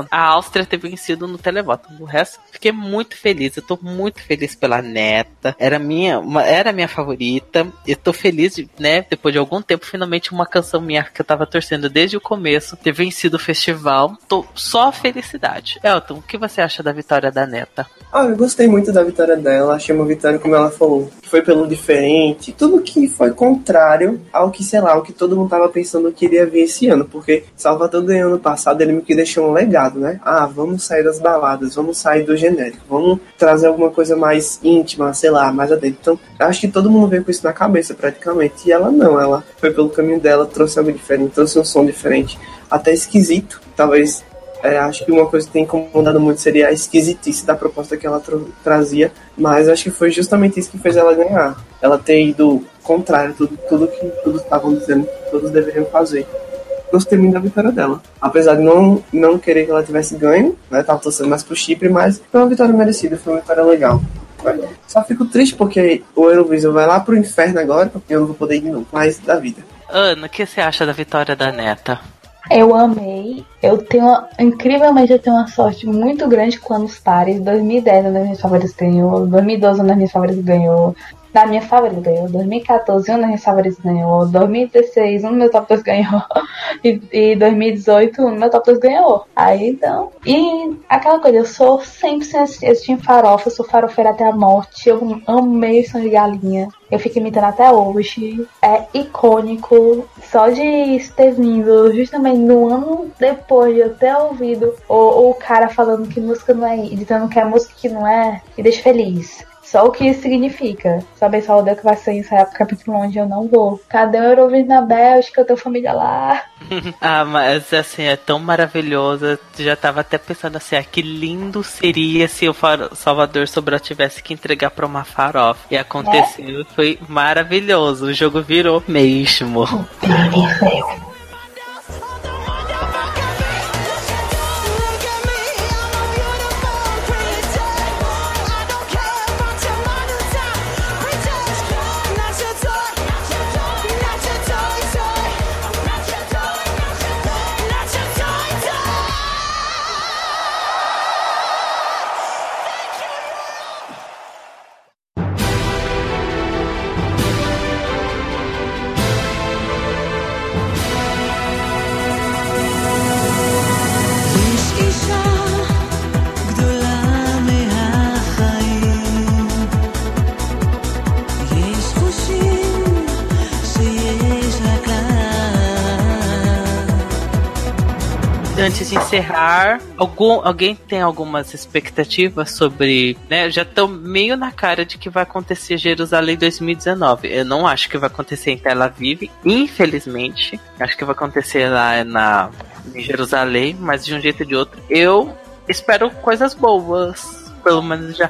a Áustria ter vencido no televoto. O resto, fiquei muito feliz. Eu tô muito feliz pela neta. Era minha, uma- era minha favorita. Eu tô feliz, de, né? Depois de algum tempo, finalmente uma canção minha que eu tava torcendo desde o começo ter vencido o festival. Tô só felicidade. Elton, o que você acha da vitória da neta? Ah, eu gostei muito da vitória dela. Achei uma vitória, como ela falou, que foi pelo diferente. Tudo que foi contrário ao que, sei lá, o que todo mundo tava pensando que iria vir esse ano. Porque Salvador ganhou no passado, ele meio que deixou um legado, né? Ah, vamos sair das baladas, vamos sair do genérico, vamos trazer alguma coisa mais íntima, sei lá, mais adentro. Então, acho que todo mundo veio com isso na cabeça, praticamente. E ela não, ela foi pelo caminho dela, trouxe algo diferente, trouxe um som diferente, até esquisito. Talvez é, acho que uma coisa que tem incomodado muito seria a esquisitice da proposta que ela tro- trazia, mas acho que foi justamente isso que fez ela ganhar. Ela ter ido contrário a tudo, tudo que todos estavam dizendo que todos deveriam fazer. Gostei muito da vitória dela. Apesar de não, não querer que ela tivesse ganho, né? Tava torcendo mais pro Chipre, mas foi uma vitória merecida, foi uma vitória legal. Só fico triste porque o Eurovision vai lá pro inferno agora, porque eu não vou poder ir novo. Mas da vida. Ana, o que você acha da vitória da neta? Eu amei. Eu tenho, uma- incrivelmente, eu tenho uma sorte muito grande com anos pares. 2010, uma das minhas favoritas ganhou. 2012, uma das minhas favoritas ganhou. Da minha favorita ganhou. 2014, uma das minhas favoritas ganhou. 2016, um do meu top 2 ganhou. E, e 2018, um do meu top 2 ganhou. Aí, então. E aquela coisa, eu sou 100% esse time farofa. Eu sou farofeira até a morte. Eu amei o som de galinha. Eu fico imitando até hoje. É icônico. Só de ter vindo justamente no ano depois de eu ter ouvido o, o cara falando que música não é, dizendo que é música que não é, me deixa feliz. Só o que isso significa. Saber só o dia que vai sair essa época muito longe, eu não vou. Cadê o Eurovision na Bélgica? Eu tenho família lá. Ah, mas assim, é tão maravilhosa. Já tava até pensando assim, ah, que lindo seria se o Salvador Sobral tivesse que entregar pra uma farofa. E aconteceu, foi maravilhoso. O jogo virou mesmo. יש Antes de encerrar, algum, alguém tem algumas expectativas sobre. Né, já estão meio na cara de que vai acontecer Jerusalém 2019. Eu não acho que vai acontecer em Tel Aviv, infelizmente. Acho que vai acontecer lá na, em Jerusalém, mas de um jeito ou de outro. Eu espero coisas boas. Pelo menos já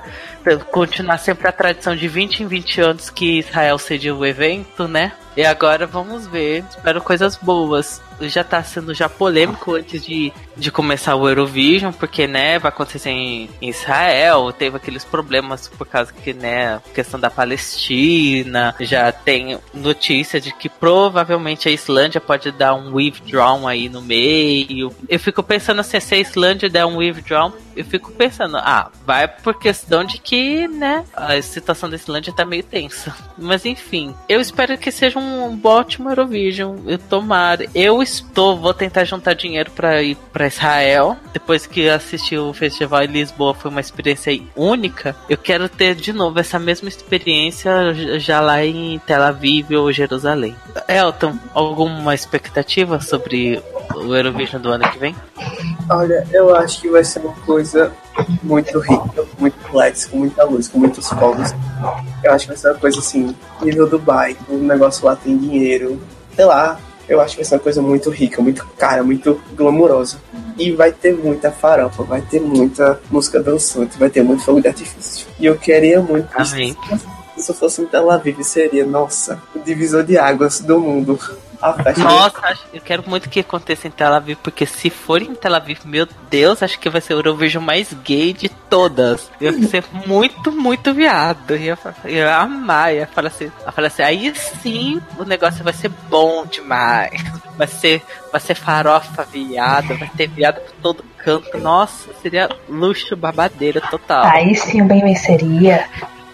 continuar sempre a tradição de 20 em 20 anos que Israel cedia o evento, né? E agora vamos ver. Espero coisas boas. Já tá sendo já polêmico antes de, de começar o Eurovision, porque, né, vai acontecer em, Israel, teve aqueles problemas por causa que, né, questão da Palestina, já tem notícia de que provavelmente a Islândia pode dar um withdraw aí no meio. Eu fico pensando assim, se a Islândia der um withdraw, eu fico pensando, ah, vai por questão de que, né, a situação da Islândia tá meio tensa. Mas enfim, eu espero que seja um ótimo Eurovision. Eu tomara. Eu estou, vou tentar juntar dinheiro para ir para Israel. Depois que assisti o festival em Lisboa, foi uma experiência única. Eu quero ter de novo essa mesma experiência já lá em Tel Aviv ou Jerusalém. Elton, alguma expectativa sobre o Eurovision do ano que vem? Olha, eu acho que vai ser uma coisa muito rica, muito complexa, com muita luz, com muitos fogos. Eu acho que vai ser uma coisa assim, nível Dubai, o negócio lá tem dinheiro, sei lá. Eu acho que vai ser uma coisa muito rica, muito cara, muito glamurosa. E vai ter muita farofa, vai ter muita música dançante, vai ter muito fogo de artifício. E eu queria muito Amém. isso Se eu fosse em Tel Aviv, seria, nossa, o divisor de águas do mundo. A festa. Nossa, acho- eu quero muito que aconteça em Tel Aviv, porque se for em Tel Aviv, meu Deus, acho que vai ser o Eurovision mais gay de todas. Eu ia ser muito, muito viado. Eu ia, eu ia amar, eu ia falar assim, eu ia falar assim, aí sim o negócio vai ser bom demais. Vai ser, vai ser farofa viada, vai ter viado por todo canto. Nossa, seria luxo babadeira total. Aí sim o bem venceria.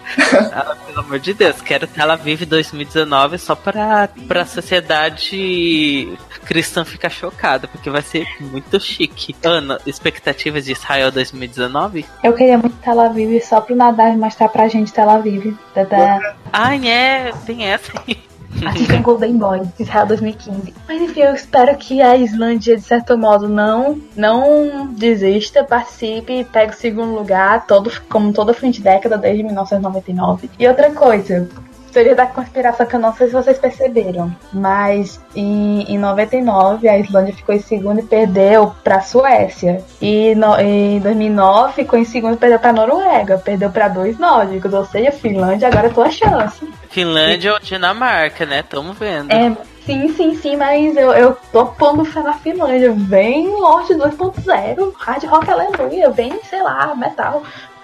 Ah, pelo amor de Deus, quero Tel Aviv 2019 só pra, pra sociedade cristã ficar chocada, porque vai ser muito chique. Ana, expectativas de Israel 2019? Eu queria muito Tel Aviv só pro Nadar mostrar pra gente Tel Aviv. Da, da, Ai, é, tem essa aí. Assim como Golden Boy, Israel 2015. Mas enfim, eu espero que a Islândia, de certo modo, não, não desista, participe, pegue o segundo lugar, todo, como toda frente década desde 1999. E outra coisa. Teoria da conspiração que eu não sei se vocês perceberam, mas em, em 99 a Islândia ficou em segundo e perdeu pra Suécia. E no, em 2009 ficou em segundo e perdeu pra Noruega, perdeu pra dois nórdicos, ou seja, Finlândia agora é tua chance. Finlândia ou Dinamarca, né? Tamo vendo. É, sim, sim, sim, mas eu, eu tô pondo fé na Finlândia. Vem Lost 2.0, hard rock aleluia, vem, sei lá, metal,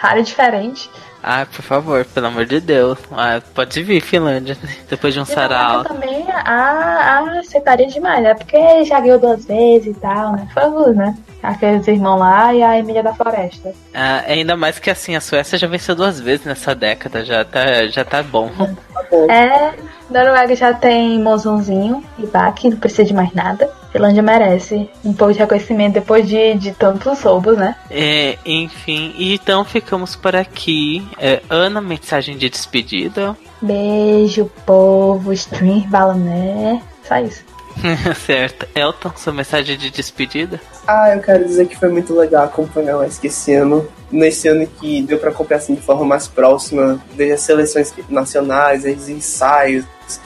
área diferente. Ai, por favor, pelo amor de Deus. Ah, pode vir, Finlândia, depois de um sarau. Dinamarca também a, a aceitaria demais, né? Porque já ganhou duas vezes e tal, né? Foi luz, né? Aqueles irmãos lá e a Emília da Floresta. Ah, ainda mais que assim, a Suécia já venceu duas vezes nessa década, já tá, já tá bom. Tá. É, Noruega já tem mozãozinho e Bach, não precisa de mais nada. Finlândia merece um pouco de reconhecimento depois de, de tantos roubos, né? É, enfim, então ficamos por aqui. É, Ana, mensagem de despedida. Beijo, povo, stream, balané. Só isso. certo. Elton, sua mensagem de despedida? Ah, eu quero dizer que foi muito legal acompanhar o ESC esse ano. Nesse ano que deu para acompanhar assim, de forma mais próxima, desde as seleções nacionais, os ensaios,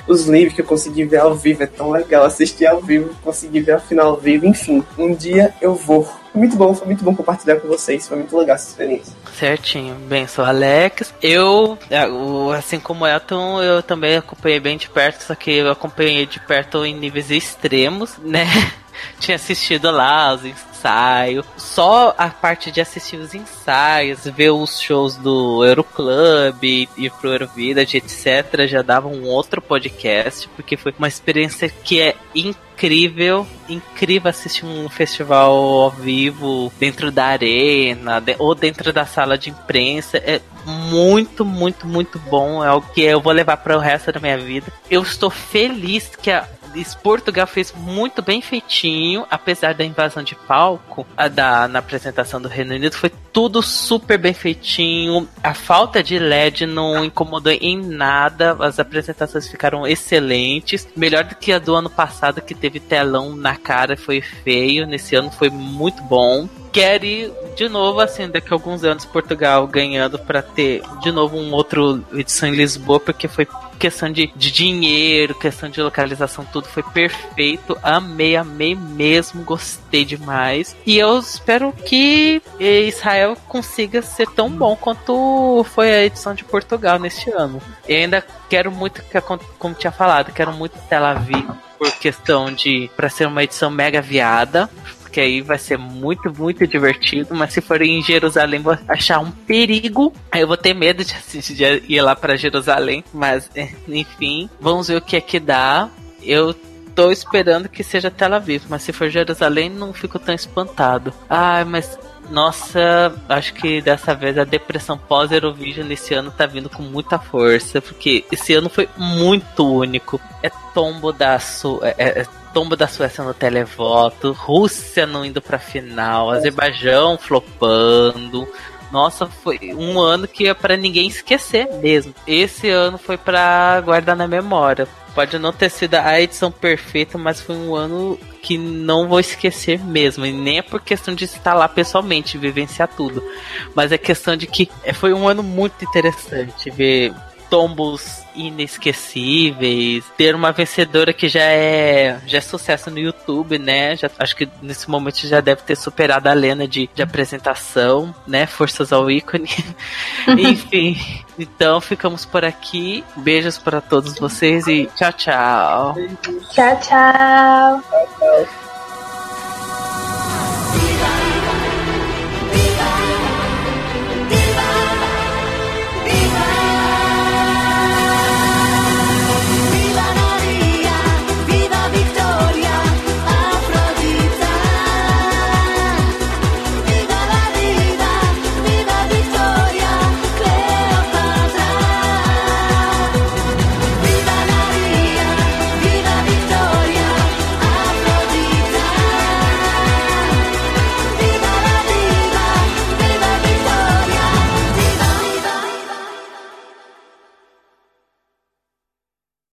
os livros que eu consegui ver ao vivo. É tão legal assistir ao vivo, conseguir ver a final ao vivo. Enfim, um dia eu vou. Muito bom, foi muito bom compartilhar com vocês. Foi muito legal essa experiência. Certinho. Bem, sou Alex. Eu, é, assim como Elton, eu também acompanhei bem de perto, só que eu acompanhei de perto em níveis extremos, né? Tinha assistido lá os ensaios. Só a parte de assistir os ensaios, ver os shows do Euroclub e ir pro Eurovillage, etc., já dava um outro podcast, porque foi uma experiência que é incrível, incrível assistir um festival ao vivo dentro da arena de- ou dentro da sala de imprensa. É muito, muito, muito bom. É algo que eu vou levar para o resto da minha vida. Eu estou feliz que a Portugal fez muito bem feitinho, apesar da invasão de palco a da, na apresentação do Reino Unido, foi tudo super bem feitinho. A falta de LED não incomodou em nada, as apresentações ficaram excelentes, melhor do que a do ano passado que teve telão na cara foi feio. Nesse ano foi muito bom. Quero ir de novo, assim, daqui a alguns anos, Portugal ganhando para ter de novo um outro edição em Lisboa, porque foi questão de, de dinheiro, questão de localização, tudo foi perfeito. Amei, amei mesmo, gostei demais. E eu espero que eh, Israel consiga ser tão bom quanto foi a edição de Portugal neste ano. E ainda quero muito, que como tinha falado, quero muito Tel Aviv por questão de para ser uma edição mega viada, porque aí vai ser muito, muito divertido. Mas se for em Jerusalém, vou achar um perigo. Aí eu vou ter medo de, assistir- de ir lá para Jerusalém. Mas, enfim, vamos ver o que é que dá. Eu tô esperando que seja Tel Aviv, mas se for Jerusalém, não fico tão espantado. Ai, mas. Nossa, acho que dessa vez a depressão pós-Eurovision nesse ano tá vindo com muita força, porque esse ano foi muito único. É tombo da Su é, é- tombo da Suécia no televoto, Rússia não indo pra final, Azerbaijão flopando. Nossa, foi um ano que é pra ninguém esquecer mesmo. Esse ano foi pra guardar na memória. Pode não ter sido a edição perfeita, mas foi um ano que não vou esquecer mesmo. E nem é por questão de estar lá pessoalmente, vivenciar tudo. Mas é questão de que é, foi um ano muito interessante ver tombos inesquecíveis, ter uma vencedora que já é já é sucesso no YouTube, né? Já, acho que nesse momento já deve ter superado a Lena de, de apresentação, né? Forças ao ícone. Enfim, então ficamos por aqui. Beijos para todos vocês e tchau, tchau. Tchau, tchau. Tchau.